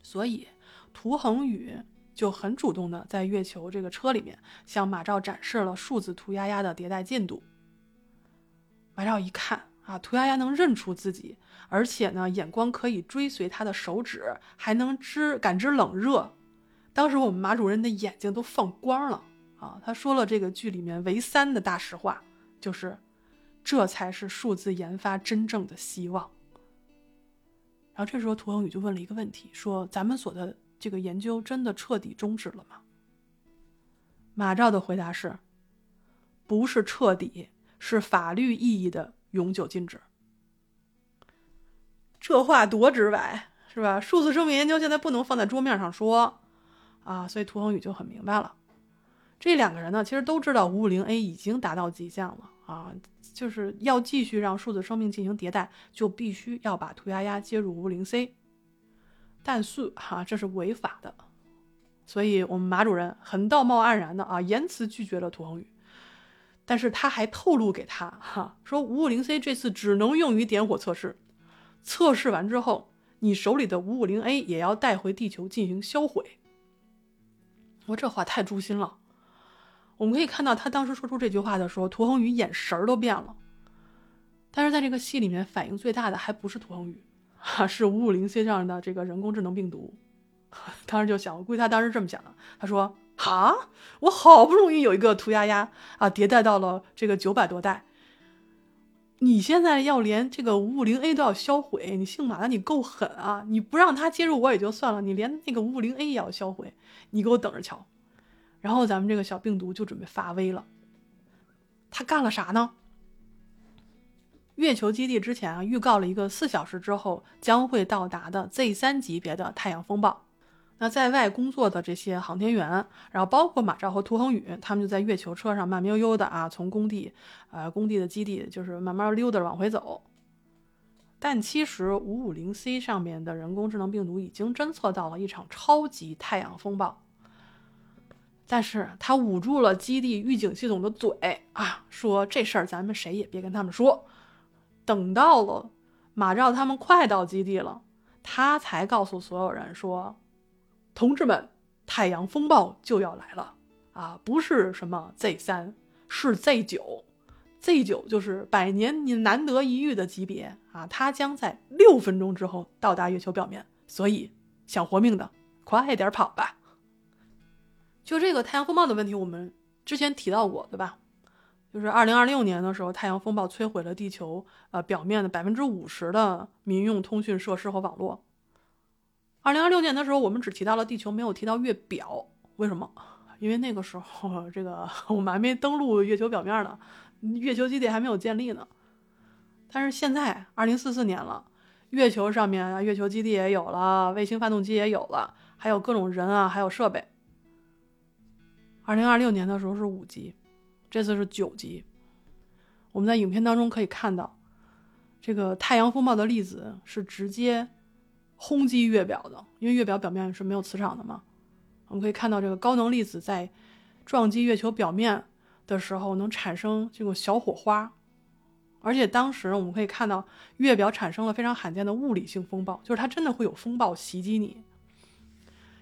所以涂恒宇就很主动的在月球这个车里面向马照展示了数字涂鸦鸦的迭代进度。马照一看啊，涂鸦鸦能认出自己，而且呢，眼光可以追随他的手指，还能知感知冷热。当时我们马主任的眼睛都放光了。啊，他说了这个剧里面唯三的大实话，就是，这才是数字研发真正的希望。然后这时候涂恒宇就问了一个问题，说：“咱们所的这个研究真的彻底终止了吗？”马照的回答是：“不是彻底，是法律意义的永久禁止。”这话多直白，是吧？数字生命研究现在不能放在桌面上说，啊，所以涂恒宇就很明白了。这两个人呢，其实都知道五五零 A 已经达到极限了啊，就是要继续让数字生命进行迭代，就必须要把涂丫丫接入五五零 C。但是哈，这是违法的，所以我们马主任很道貌岸然的啊，言辞拒绝了涂恒宇。但是他还透露给他哈，说五五零 C 这次只能用于点火测试，测试完之后，你手里的五五零 A 也要带回地球进行销毁。我这话太诛心了。我们可以看到，他当时说出这句话的时候，涂恒宇眼神儿都变了。但是在这个戏里面，反应最大的还不是涂恒宇，啊，是五五零 C 上的这个人工智能病毒。当时就想，我估计他当时这么想的。他说：“哈，我好不容易有一个涂鸦鸦啊，迭代到了这个九百多代，你现在要连这个五五零 A 都要销毁，你姓马的你够狠啊！你不让他接入我也就算了，你连那个五五零 A 也要销毁，你给我等着瞧。”然后咱们这个小病毒就准备发威了。他干了啥呢？月球基地之前啊，预告了一个四小时之后将会到达的 Z 三级别的太阳风暴。那在外工作的这些航天员，然后包括马照和涂恒宇，他们就在月球车上慢慢悠悠的啊，从工地，呃，工地的基地就是慢慢溜达往回走。但其实五五零 C 上面的人工智能病毒已经侦测到了一场超级太阳风暴。但是他捂住了基地预警系统的嘴啊，说这事儿咱们谁也别跟他们说。等到了马照他们快到基地了，他才告诉所有人说：“同志们，太阳风暴就要来了啊！不是什么 Z 三，是 Z 九，Z 九就是百年你难得一遇的级别啊！它将在六分钟之后到达月球表面，所以想活命的快点跑吧。”就这个太阳风暴的问题，我们之前提到过，对吧？就是二零二六年的时候，太阳风暴摧毁了地球呃表面的百分之五十的民用通讯设施和网络。二零二六年的时候，我们只提到了地球，没有提到月表，为什么？因为那个时候这个 我们还没登陆月球表面呢，月球基地还没有建立呢。但是现在二零四四年了，月球上面啊月球基地也有了，卫星发动机也有了，还有各种人啊，还有设备。二零二六年的时候是五级，这次是九级。我们在影片当中可以看到，这个太阳风暴的粒子是直接轰击月表的，因为月表表面是没有磁场的嘛。我们可以看到，这个高能粒子在撞击月球表面的时候，能产生这种小火花，而且当时我们可以看到，月表产生了非常罕见的物理性风暴，就是它真的会有风暴袭击你。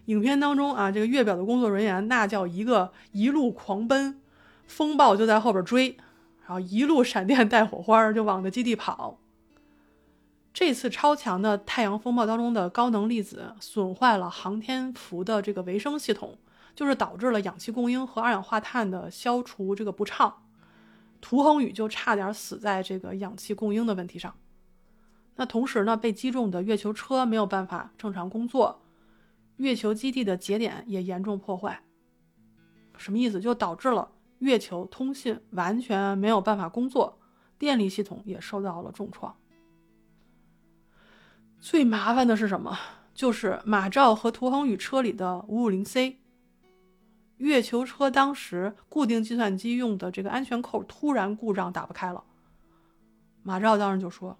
影片当中啊，这个月表的工作人员那叫一个一路狂奔，风暴就在后边追，然后一路闪电带火花就往着基地跑。这次超强的太阳风暴当中的高能粒子损坏了航天服的这个维生系统，就是导致了氧气供应和二氧化碳的消除这个不畅。涂恒宇就差点死在这个氧气供应的问题上。那同时呢，被击中的月球车没有办法正常工作，月球基地的节点也严重破坏。什么意思？就导致了月球通信完全没有办法工作，电力系统也受到了重创。最麻烦的是什么？就是马兆和涂恒宇车里的五五零 C。月球车当时固定计算机用的这个安全扣突然故障，打不开了。马兆当时就说：“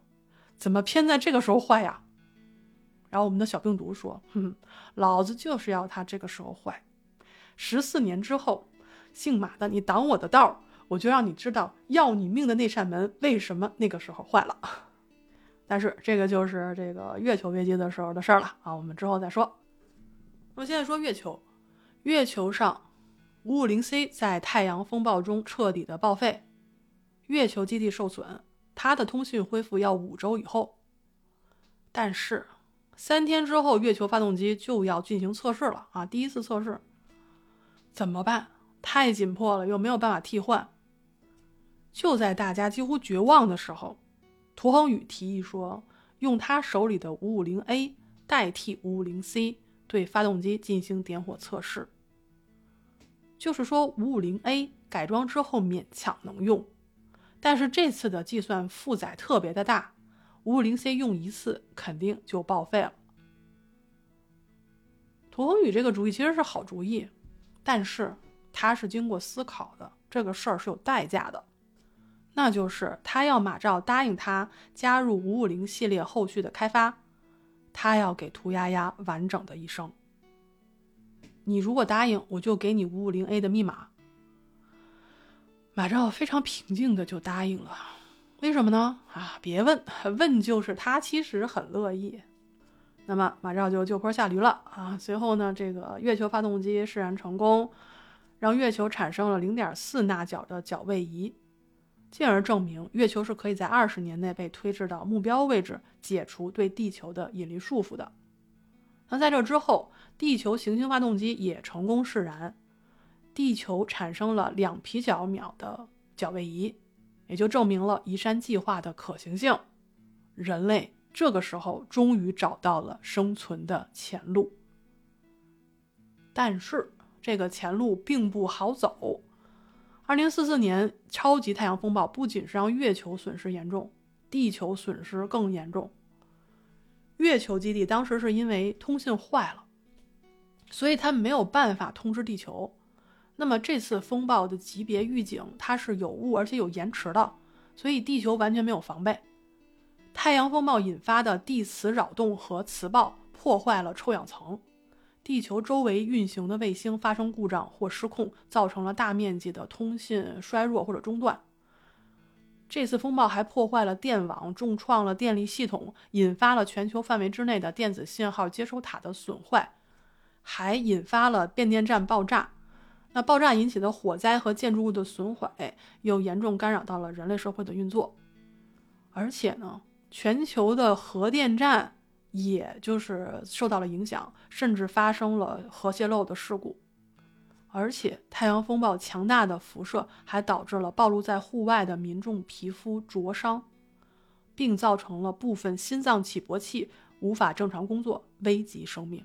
怎么偏在这个时候坏呀？”然后我们的小病毒说：“哼，老子就是要它这个时候坏。十四年之后，姓马的你挡我的道，我就让你知道要你命的那扇门为什么那个时候坏了。但是这个就是这个月球危机的时候的事儿了啊，我们之后再说。那么现在说月球，月球上。”五五零 C 在太阳风暴中彻底的报废，月球基地受损，它的通讯恢复要五周以后。但是三天之后，月球发动机就要进行测试了啊！第一次测试怎么办？太紧迫了，又没有办法替换。就在大家几乎绝望的时候，涂恒宇提议说，用他手里的五五零 A 代替五五零 C 对发动机进行点火测试。就是说，五五零 A 改装之后勉强能用，但是这次的计算负载特别的大，五五零 C 用一次肯定就报废了。涂恒宇这个主意其实是好主意，但是他是经过思考的，这个事儿是有代价的，那就是他要马兆答应他加入五五零系列后续的开发，他要给涂丫丫完整的一生。你如果答应，我就给你五五零 A 的密码。马兆非常平静的就答应了，为什么呢？啊，别问，问就是他其实很乐意。那么马兆就就坡下驴了啊。随后呢，这个月球发动机试燃成功，让月球产生了零点四纳角的角位移，进而证明月球是可以在二十年内被推至到目标位置，解除对地球的引力束缚的。那在这之后。地球行星发动机也成功释燃，地球产生了两皮角秒的角位移，也就证明了移山计划的可行性。人类这个时候终于找到了生存的前路，但是这个前路并不好走。二零四四年超级太阳风暴不仅是让月球损失严重，地球损失更严重。月球基地当时是因为通信坏了。所以它没有办法通知地球，那么这次风暴的级别预警它是有误而且有延迟的，所以地球完全没有防备。太阳风暴引发的地磁扰动和磁暴破坏了臭氧层，地球周围运行的卫星发生故障或失控，造成了大面积的通信衰弱或者中断。这次风暴还破坏了电网，重创了电力系统，引发了全球范围之内的电子信号接收塔的损坏。还引发了变电站爆炸，那爆炸引起的火灾和建筑物的损毁，又严重干扰到了人类社会的运作。而且呢，全球的核电站也就是受到了影响，甚至发生了核泄漏的事故。而且太阳风暴强大的辐射还导致了暴露在户外的民众皮肤灼伤，并造成了部分心脏起搏器无法正常工作，危及生命。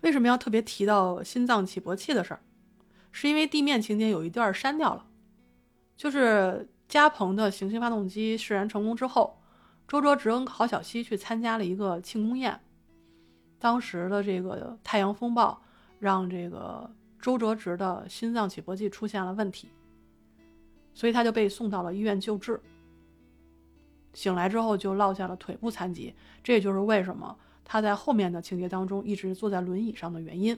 为什么要特别提到心脏起搏器的事儿？是因为地面情节有一段删掉了，就是加蓬的行星发动机试燃成功之后，周哲直跟郝小西去参加了一个庆功宴。当时的这个太阳风暴让这个周哲直的心脏起搏器出现了问题，所以他就被送到了医院救治。醒来之后就落下了腿部残疾，这也就是为什么。他在后面的情节当中一直坐在轮椅上的原因。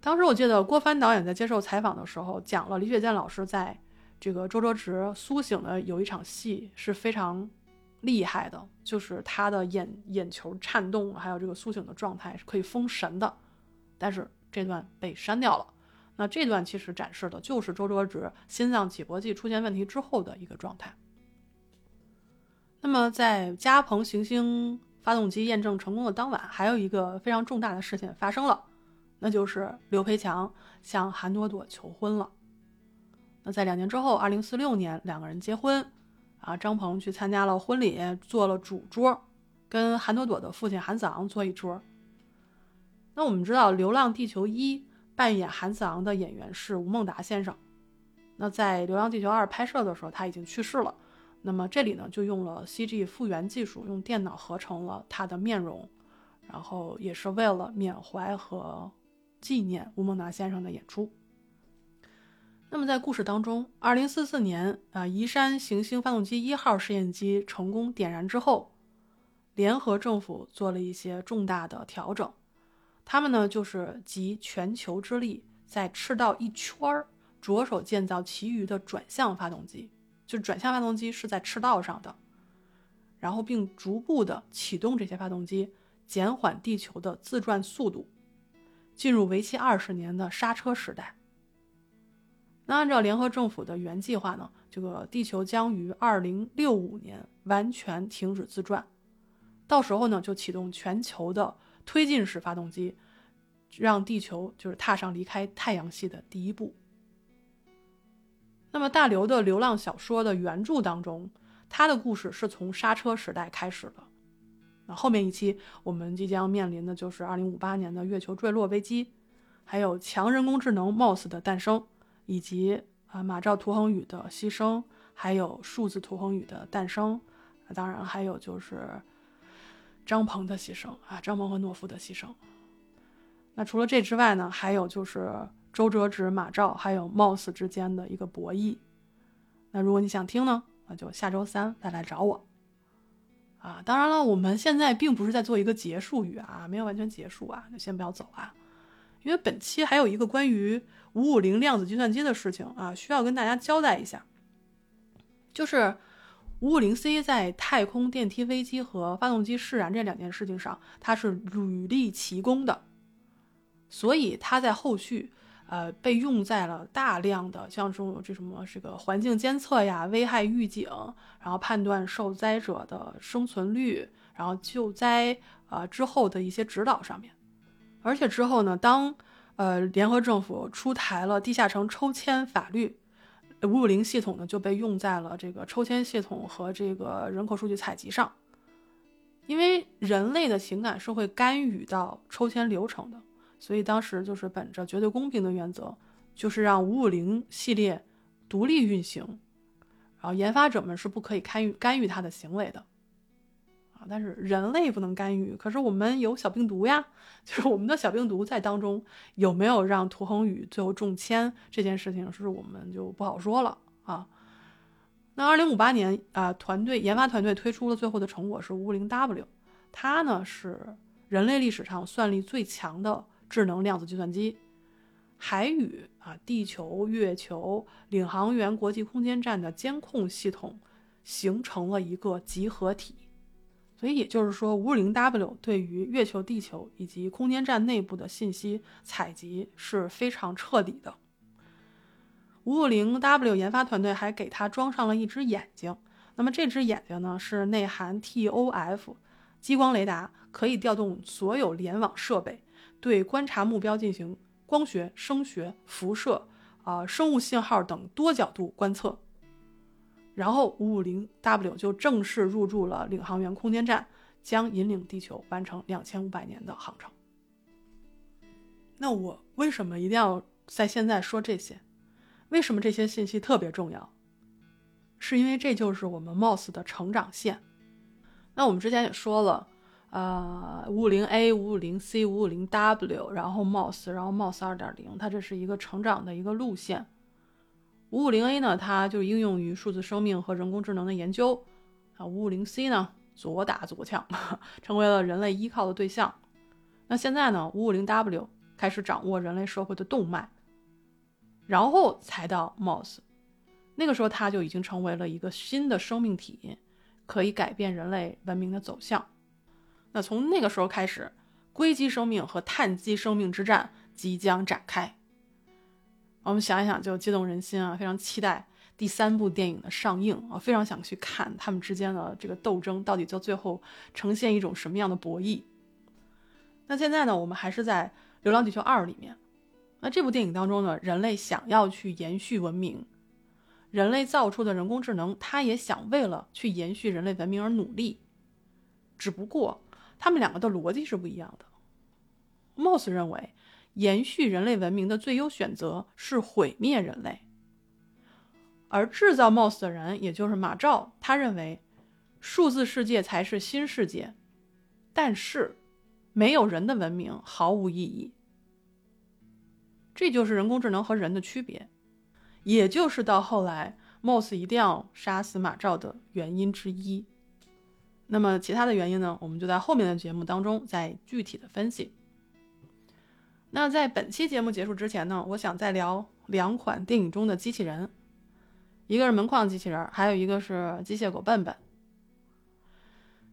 当时我记得郭帆导演在接受采访的时候讲了，李雪健老师在这个周哲直苏醒的有一场戏是非常厉害的，就是他的眼眼球颤动，还有这个苏醒的状态是可以封神的。但是这段被删掉了。那这段其实展示的就是周哲直心脏起搏器出现问题之后的一个状态。那么在加蓬行星。发动机验证成功的当晚，还有一个非常重大的事件发生了。那就是刘培强向韩朵朵求婚了。那在两年之后，二零四六年，两个人结婚，啊，张鹏去参加了婚礼，做了主桌，跟韩朵朵的父亲韩子昂坐一桌。那我们知道，《流浪地球一》扮演韩子昂的演员是吴孟达先生。那在《流浪地球二》拍摄的时候，他已经去世了。那么这里呢，就用了 CG 复原技术，用电脑合成了他的面容，然后也是为了缅怀和纪念吴孟达先生的演出。那么在故事当中，二零四四年啊，宜山行星发动机一号试验机成功点燃之后，联合政府做了一些重大的调整。他们呢，就是集全球之力，在赤道一圈儿着手建造其余的转向发动机，就转向发动机是在赤道上的，然后并逐步的启动这些发动机，减缓地球的自转速度，进入为期二十年的刹车时代。那按照联合政府的原计划呢，这个地球将于二零六五年完全停止自转，到时候呢就启动全球的推进式发动机，让地球就是踏上离开太阳系的第一步。那么大刘的流浪小说的原著当中，他的故事是从刹车时代开始的。那后面一期我们即将面临的就是二零五八年的月球坠落危机，还有强人工智能 MOS 的诞生。以及啊，马兆涂恒宇的牺牲，还有数字涂恒宇的诞生，当然还有就是张鹏的牺牲啊，张鹏和懦夫的牺牲。那除了这之外呢，还有就是周哲直、马兆还有 MOS 之间的一个博弈。那如果你想听呢，那就下周三再来找我。啊，当然了，我们现在并不是在做一个结束语啊，没有完全结束啊，就先不要走啊。因为本期还有一个关于五五零量子计算机的事情啊，需要跟大家交代一下。就是五五零 C 在太空电梯飞机和发动机释燃这两件事情上，它是屡立奇功的，所以它在后续呃被用在了大量的像这种这什么这个环境监测呀、危害预警，然后判断受灾者的生存率，然后救灾啊之后的一些指导上面。而且之后呢，当呃联合政府出台了地下城抽签法律，五五零系统呢就被用在了这个抽签系统和这个人口数据采集上。因为人类的情感是会干预到抽签流程的，所以当时就是本着绝对公平的原则，就是让五五零系列独立运行，然后研发者们是不可以干预干预它的行为的。但是人类不能干预，可是我们有小病毒呀，就是我们的小病毒在当中有没有让涂恒宇最后中签这件事情，是我们就不好说了啊。那二零五八年啊，团队研发团队推出了最后的成果是五五零 W，它呢是人类历史上算力最强的智能量子计算机，海宇啊、地球、月球、领航员国际空间站的监控系统形成了一个集合体。所以也就是说，五五零 W 对于月球、地球以及空间站内部的信息采集是非常彻底的。五五零 W 研发团队还给它装上了一只眼睛，那么这只眼睛呢是内含 TOF 激光雷达，可以调动所有联网设备，对观察目标进行光学、声学、辐射、啊生物信号等多角度观测。然后，五五零 W 就正式入驻了领航员空间站，将引领地球完成两千五百年的航程。那我为什么一定要在现在说这些？为什么这些信息特别重要？是因为这就是我们 MOS 的成长线。那我们之前也说了，呃，五五零 A、五五零 C、五五零 W，然后 MOS，然后 MOS 二点零，它这是一个成长的一个路线。五五零 A 呢，它就应用于数字生命和人工智能的研究啊。五五零 C 呢，左打左抢，成为了人类依靠的对象。那现在呢，五五零 W 开始掌握人类社会的动脉，然后才到 MOS，那个时候它就已经成为了一个新的生命体，可以改变人类文明的走向。那从那个时候开始，硅基生命和碳基生命之战即将展开。我们想一想就激动人心啊！非常期待第三部电影的上映啊！非常想去看他们之间的这个斗争到底到最后呈现一种什么样的博弈。那现在呢，我们还是在流浪地球二》里面。那这部电影当中呢，人类想要去延续文明，人类造出的人工智能，它也想为了去延续人类文明而努力。只不过，他们两个的逻辑是不一样的。Moss 认为，延续人类文明的最优选择是毁灭人类，而制造 Moss 的人，也就是马兆，他认为，数字世界才是新世界，但是，没有人的文明毫无意义。这就是人工智能和人的区别，也就是到后来 Moss 一定要杀死马兆的原因之一。那么其他的原因呢？我们就在后面的节目当中再具体的分析。那在本期节目结束之前呢，我想再聊两款电影中的机器人，一个是门框机器人，还有一个是机械狗笨笨。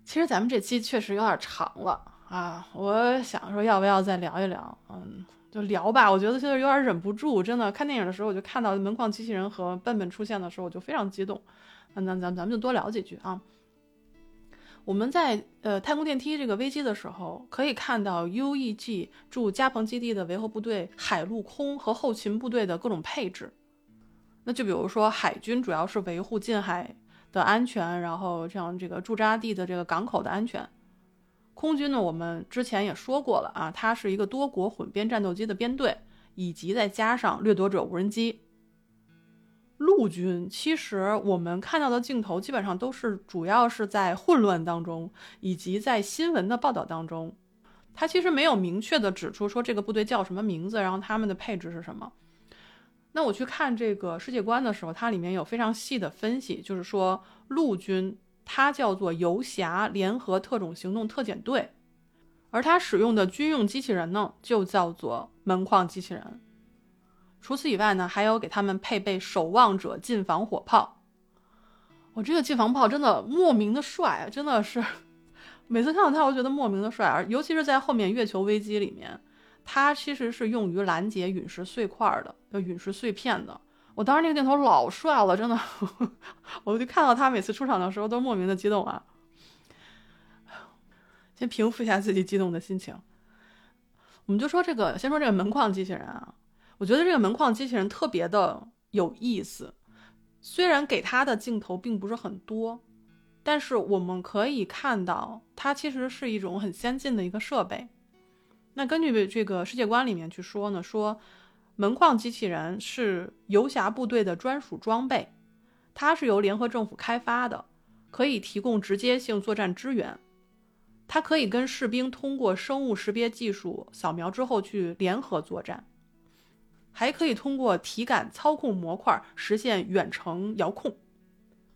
其实咱们这期确实有点长了啊，我想说要不要再聊一聊？嗯。就聊吧，我觉得现在有点忍不住，真的看电影的时候，我就看到门框机器人和笨笨出现的时候，我就非常激动。那咱咱咱们就多聊几句啊。我们在呃太空电梯这个危机的时候，可以看到 UEG 驻加蓬基地的维和部队海陆空和后勤部队的各种配置。那就比如说海军主要是维护近海的安全，然后像这个驻扎地的这个港口的安全。空军呢，我们之前也说过了啊，它是一个多国混编战斗机的编队，以及再加上掠夺者无人机。陆军其实我们看到的镜头基本上都是主要是在混乱当中，以及在新闻的报道当中，它其实没有明确的指出说这个部队叫什么名字，然后他们的配置是什么。那我去看这个世界观的时候，它里面有非常细的分析，就是说陆军。它叫做游侠联合特种行动特遣队，而它使用的军用机器人呢，就叫做门框机器人。除此以外呢，还有给他们配备守望者近防火炮。我这个近防炮真的莫名的帅，真的是 每次看到它，我觉得莫名的帅。而尤其是在后面月球危机里面，它其实是用于拦截陨石碎块的，叫陨石碎片的。我当时那个镜头老帅了，真的，我就看到他每次出场的时候都莫名的激动啊。先平复一下自己激动的心情，我们就说这个，先说这个门框机器人啊，我觉得这个门框机器人特别的有意思。虽然给他的镜头并不是很多，但是我们可以看到它其实是一种很先进的一个设备。那根据这个世界观里面去说呢，说。门框机器人是游侠部队的专属装备，它是由联合政府开发的，可以提供直接性作战支援。它可以跟士兵通过生物识别技术扫描之后去联合作战，还可以通过体感操控模块实现远程遥控。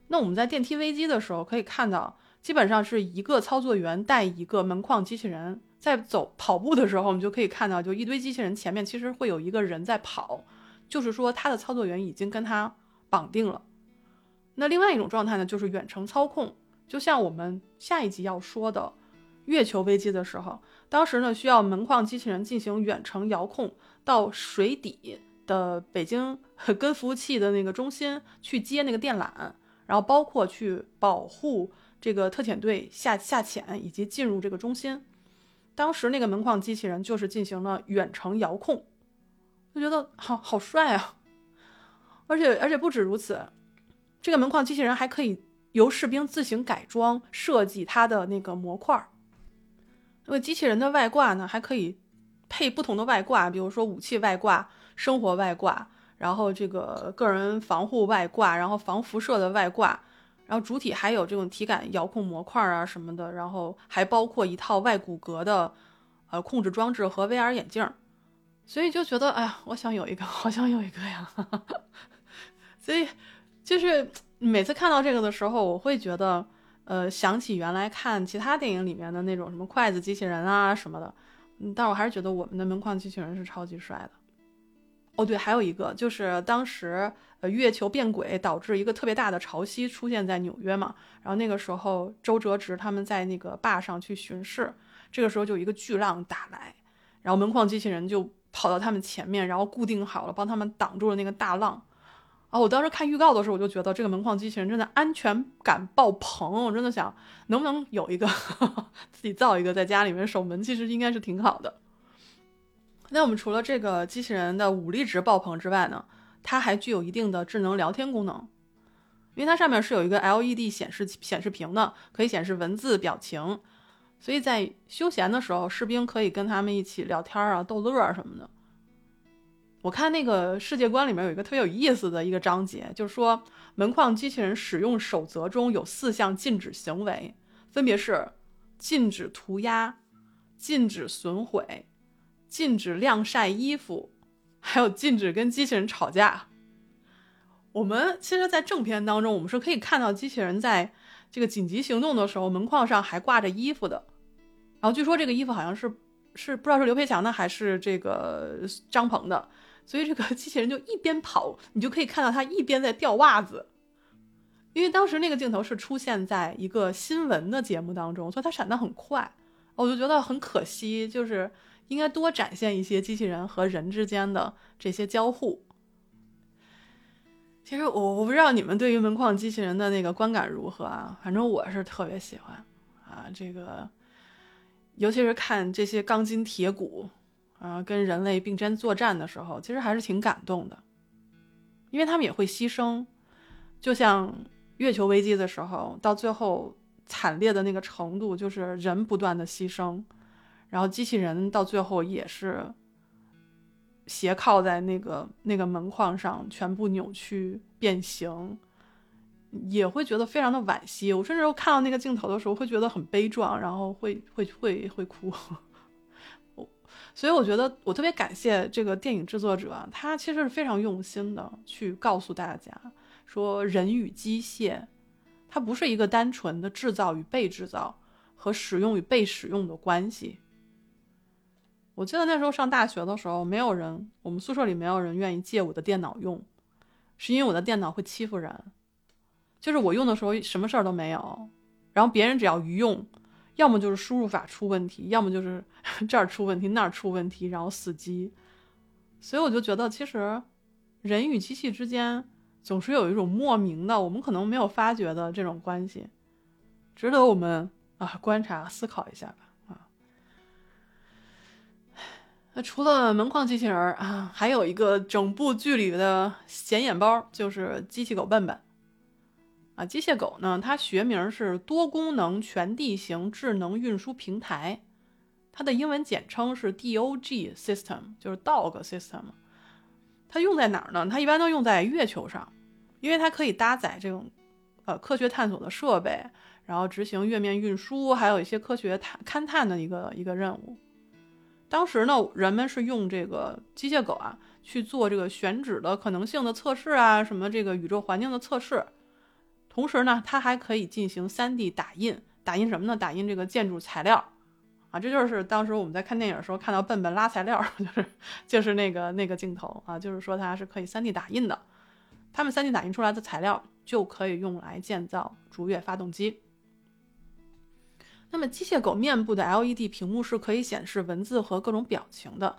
那我们在电梯危机的时候可以看到，基本上是一个操作员带一个门框机器人。在走跑步的时候，我们就可以看到，就一堆机器人前面其实会有一个人在跑，就是说他的操作员已经跟他绑定了。那另外一种状态呢，就是远程操控，就像我们下一集要说的月球危机的时候，当时呢需要门框机器人进行远程遥控到水底的北京 跟服务器的那个中心去接那个电缆，然后包括去保护这个特遣队下下潜以及进入这个中心。当时那个门框机器人就是进行了远程遥控，就觉得好好帅啊！而且而且不止如此，这个门框机器人还可以由士兵自行改装设计它的那个模块。那个机器人的外挂呢，还可以配不同的外挂，比如说武器外挂、生活外挂，然后这个个人防护外挂，然后防辐射的外挂。然后主体还有这种体感遥控模块啊什么的，然后还包括一套外骨骼的，呃控制装置和 VR 眼镜，所以就觉得哎呀，我想有一个，好想有一个呀。所以就是每次看到这个的时候，我会觉得，呃，想起原来看其他电影里面的那种什么筷子机器人啊什么的，嗯，但我还是觉得我们的门框机器人是超级帅的。哦，对，还有一个就是当时。呃，月球变轨导致一个特别大的潮汐出现在纽约嘛，然后那个时候周哲直他们在那个坝上去巡视，这个时候就有一个巨浪打来，然后门框机器人就跑到他们前面，然后固定好了，帮他们挡住了那个大浪。啊，我当时看预告的时候，我就觉得这个门框机器人真的安全感爆棚，我真的想能不能有一个 自己造一个在家里面守门，其实应该是挺好的。那我们除了这个机器人的武力值爆棚之外呢，它还具有一定的智能聊天功能，因为它上面是有一个 LED 显示显示屏的，可以显示文字、表情，所以在休闲的时候，士兵可以跟他们一起聊天啊、逗乐啊什么的。我看那个世界观里面有一个特别有意思的一个章节，就是说门框机器人使用守则中有四项禁止行为，分别是禁止涂鸦、禁止损毁。禁止晾晒衣服，还有禁止跟机器人吵架。我们其实，在正片当中，我们是可以看到机器人在这个紧急行动的时候，门框上还挂着衣服的。然后据说这个衣服好像是是不知道是刘培强的还是这个张鹏的，所以这个机器人就一边跑，你就可以看到他一边在掉袜子。因为当时那个镜头是出现在一个新闻的节目当中，所以它闪得很快，我就觉得很可惜，就是。应该多展现一些机器人和人之间的这些交互。其实我我不知道你们对于门框机器人的那个观感如何啊？反正我是特别喜欢啊，这个尤其是看这些钢筋铁骨啊跟人类并肩作战的时候，其实还是挺感动的，因为他们也会牺牲，就像月球危机的时候，到最后惨烈的那个程度，就是人不断的牺牲。然后机器人到最后也是斜靠在那个那个门框上，全部扭曲变形，也会觉得非常的惋惜。我甚至看到那个镜头的时候，会觉得很悲壮，然后会会会会哭。所以我觉得我特别感谢这个电影制作者，他其实是非常用心的去告诉大家说，人与机械，它不是一个单纯的制造与被制造和使用与被使用的关系。我记得那时候上大学的时候，没有人，我们宿舍里没有人愿意借我的电脑用，是因为我的电脑会欺负人，就是我用的时候什么事儿都没有，然后别人只要一用，要么就是输入法出问题，要么就是 这儿出问题那儿出问题，然后死机。所以我就觉得，其实人与机器之间总是有一种莫名的，我们可能没有发觉的这种关系，值得我们啊观察思考一下吧啊。那除了门框机器人啊，还有一个整部剧里的显眼包，就是机器狗笨笨。啊，机械狗呢，它学名是多功能全地形智能运输平台，它的英文简称是 DOG System，就是 Dog System。它用在哪儿呢？它一般都用在月球上，因为它可以搭载这种呃科学探索的设备，然后执行月面运输，还有一些科学探勘探的一个一个任务。当时呢，人们是用这个机械狗啊去做这个选址的可能性的测试啊，什么这个宇宙环境的测试。同时呢，它还可以进行 3D 打印，打印什么呢？打印这个建筑材料啊。这就是当时我们在看电影的时候看到笨笨拉材料，就是就是那个那个镜头啊，就是说它是可以 3D 打印的。他们 3D 打印出来的材料就可以用来建造逐月发动机。那么机械狗面部的 LED 屏幕是可以显示文字和各种表情的，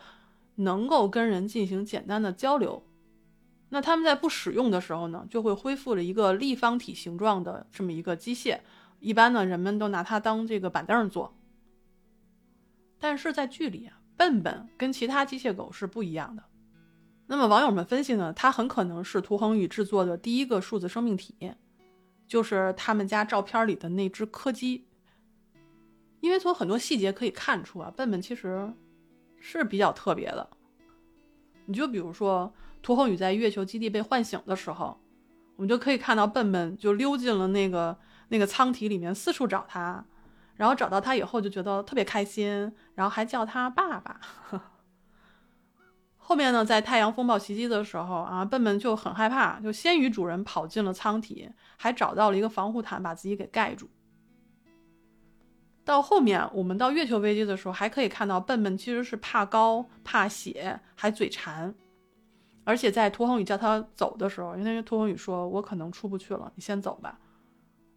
能够跟人进行简单的交流。那他们在不使用的时候呢，就会恢复了一个立方体形状的这么一个机械。一般呢，人们都拿它当这个板凳坐。但是在剧里啊，笨笨跟其他机械狗是不一样的。那么网友们分析呢，它很可能是涂恒宇制作的第一个数字生命体，就是他们家照片里的那只柯基。因为从很多细节可以看出啊，笨笨其实是比较特别的。你就比如说，涂恒宇在月球基地被唤醒的时候，我们就可以看到笨笨就溜进了那个那个舱体里面，四处找他，然后找到他以后就觉得特别开心，然后还叫他爸爸。后面呢，在太阳风暴袭击的时候啊，笨笨就很害怕，就先于主人跑进了舱体，还找到了一个防护毯把自己给盖住。到后面，我们到月球危机的时候，还可以看到笨笨其实是怕高、怕血，还嘴馋。而且在涂恒宇叫他走的时候，因为涂恒宇说：“我可能出不去了，你先走吧。”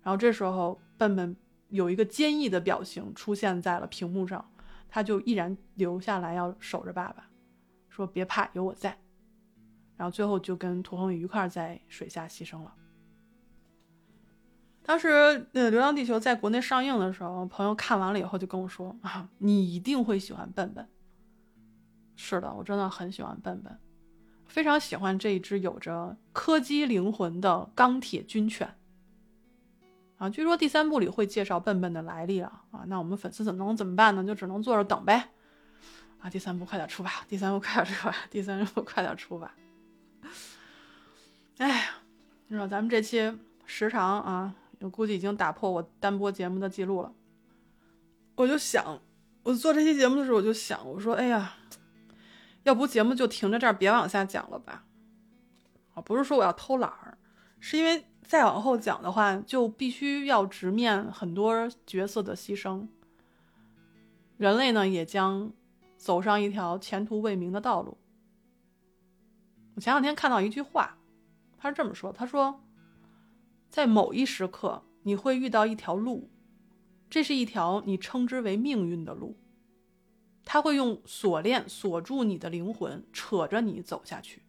然后这时候，笨笨有一个坚毅的表情出现在了屏幕上，他就毅然留下来要守着爸爸，说：“别怕，有我在。”然后最后就跟涂恒宇一块在水下牺牲了。当时，呃，《流浪地球》在国内上映的时候，朋友看完了以后就跟我说：“啊，你一定会喜欢笨笨。”是的，我真的很喜欢笨笨，非常喜欢这一只有着柯基灵魂的钢铁军犬。啊，据说第三部里会介绍笨笨的来历了啊，那我们粉丝怎么能怎么办呢？就只能坐着等呗。啊，第三部快点出吧！第三部快点出吧！第三部快点出吧！哎呀，你说咱们这期时长啊，我估计已经打破我单播节目的记录了。我就想，我做这期节目的时候，我就想，我说，哎呀，要不节目就停在这儿，别往下讲了吧？啊，不是说我要偷懒儿，是因为再往后讲的话，就必须要直面很多角色的牺牲，人类呢也将。走上一条前途未明的道路。我前两天看到一句话，他是这么说：“他说，在某一时刻，你会遇到一条路，这是一条你称之为命运的路。他会用锁链锁住你的灵魂，扯着你走下去。”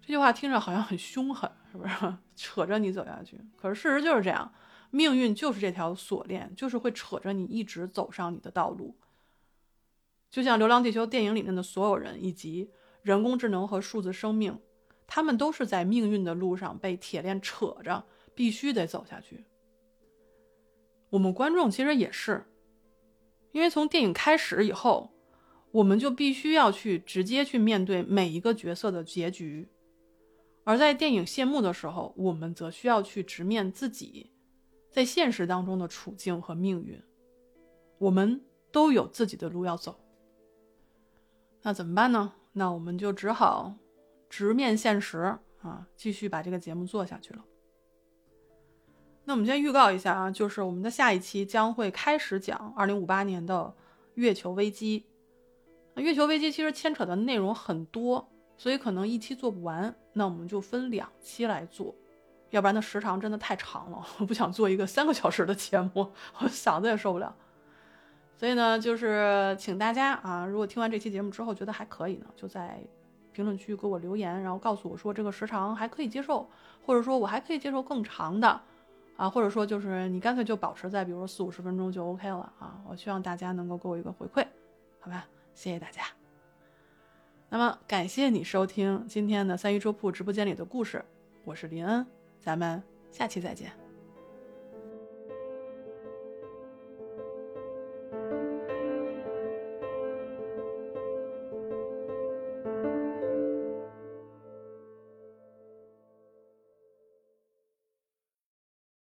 这句话听着好像很凶狠，是不是？扯着你走下去。可是事实就是这样，命运就是这条锁链，就是会扯着你一直走上你的道路。就像《流浪地球》电影里面的所有人，以及人工智能和数字生命，他们都是在命运的路上被铁链扯着，必须得走下去。我们观众其实也是，因为从电影开始以后，我们就必须要去直接去面对每一个角色的结局，而在电影谢幕的时候，我们则需要去直面自己在现实当中的处境和命运。我们都有自己的路要走。那怎么办呢？那我们就只好直面现实啊，继续把这个节目做下去了。那我们先预告一下啊，就是我们的下一期将会开始讲二零五八年的月球危机。月球危机其实牵扯的内容很多，所以可能一期做不完。那我们就分两期来做，要不然的时长真的太长了，我不想做一个三个小时的节目，我嗓子也受不了。所以呢，就是请大家啊，如果听完这期节目之后觉得还可以呢，就在评论区给我留言，然后告诉我说这个时长还可以接受，或者说我还可以接受更长的，啊，或者说就是你干脆就保持在比如说四五十分钟就 OK 了啊。我希望大家能够给我一个回馈，好吧？谢谢大家。那么感谢你收听今天的三鱼粥铺直播间里的故事，我是林恩，咱们下期再见。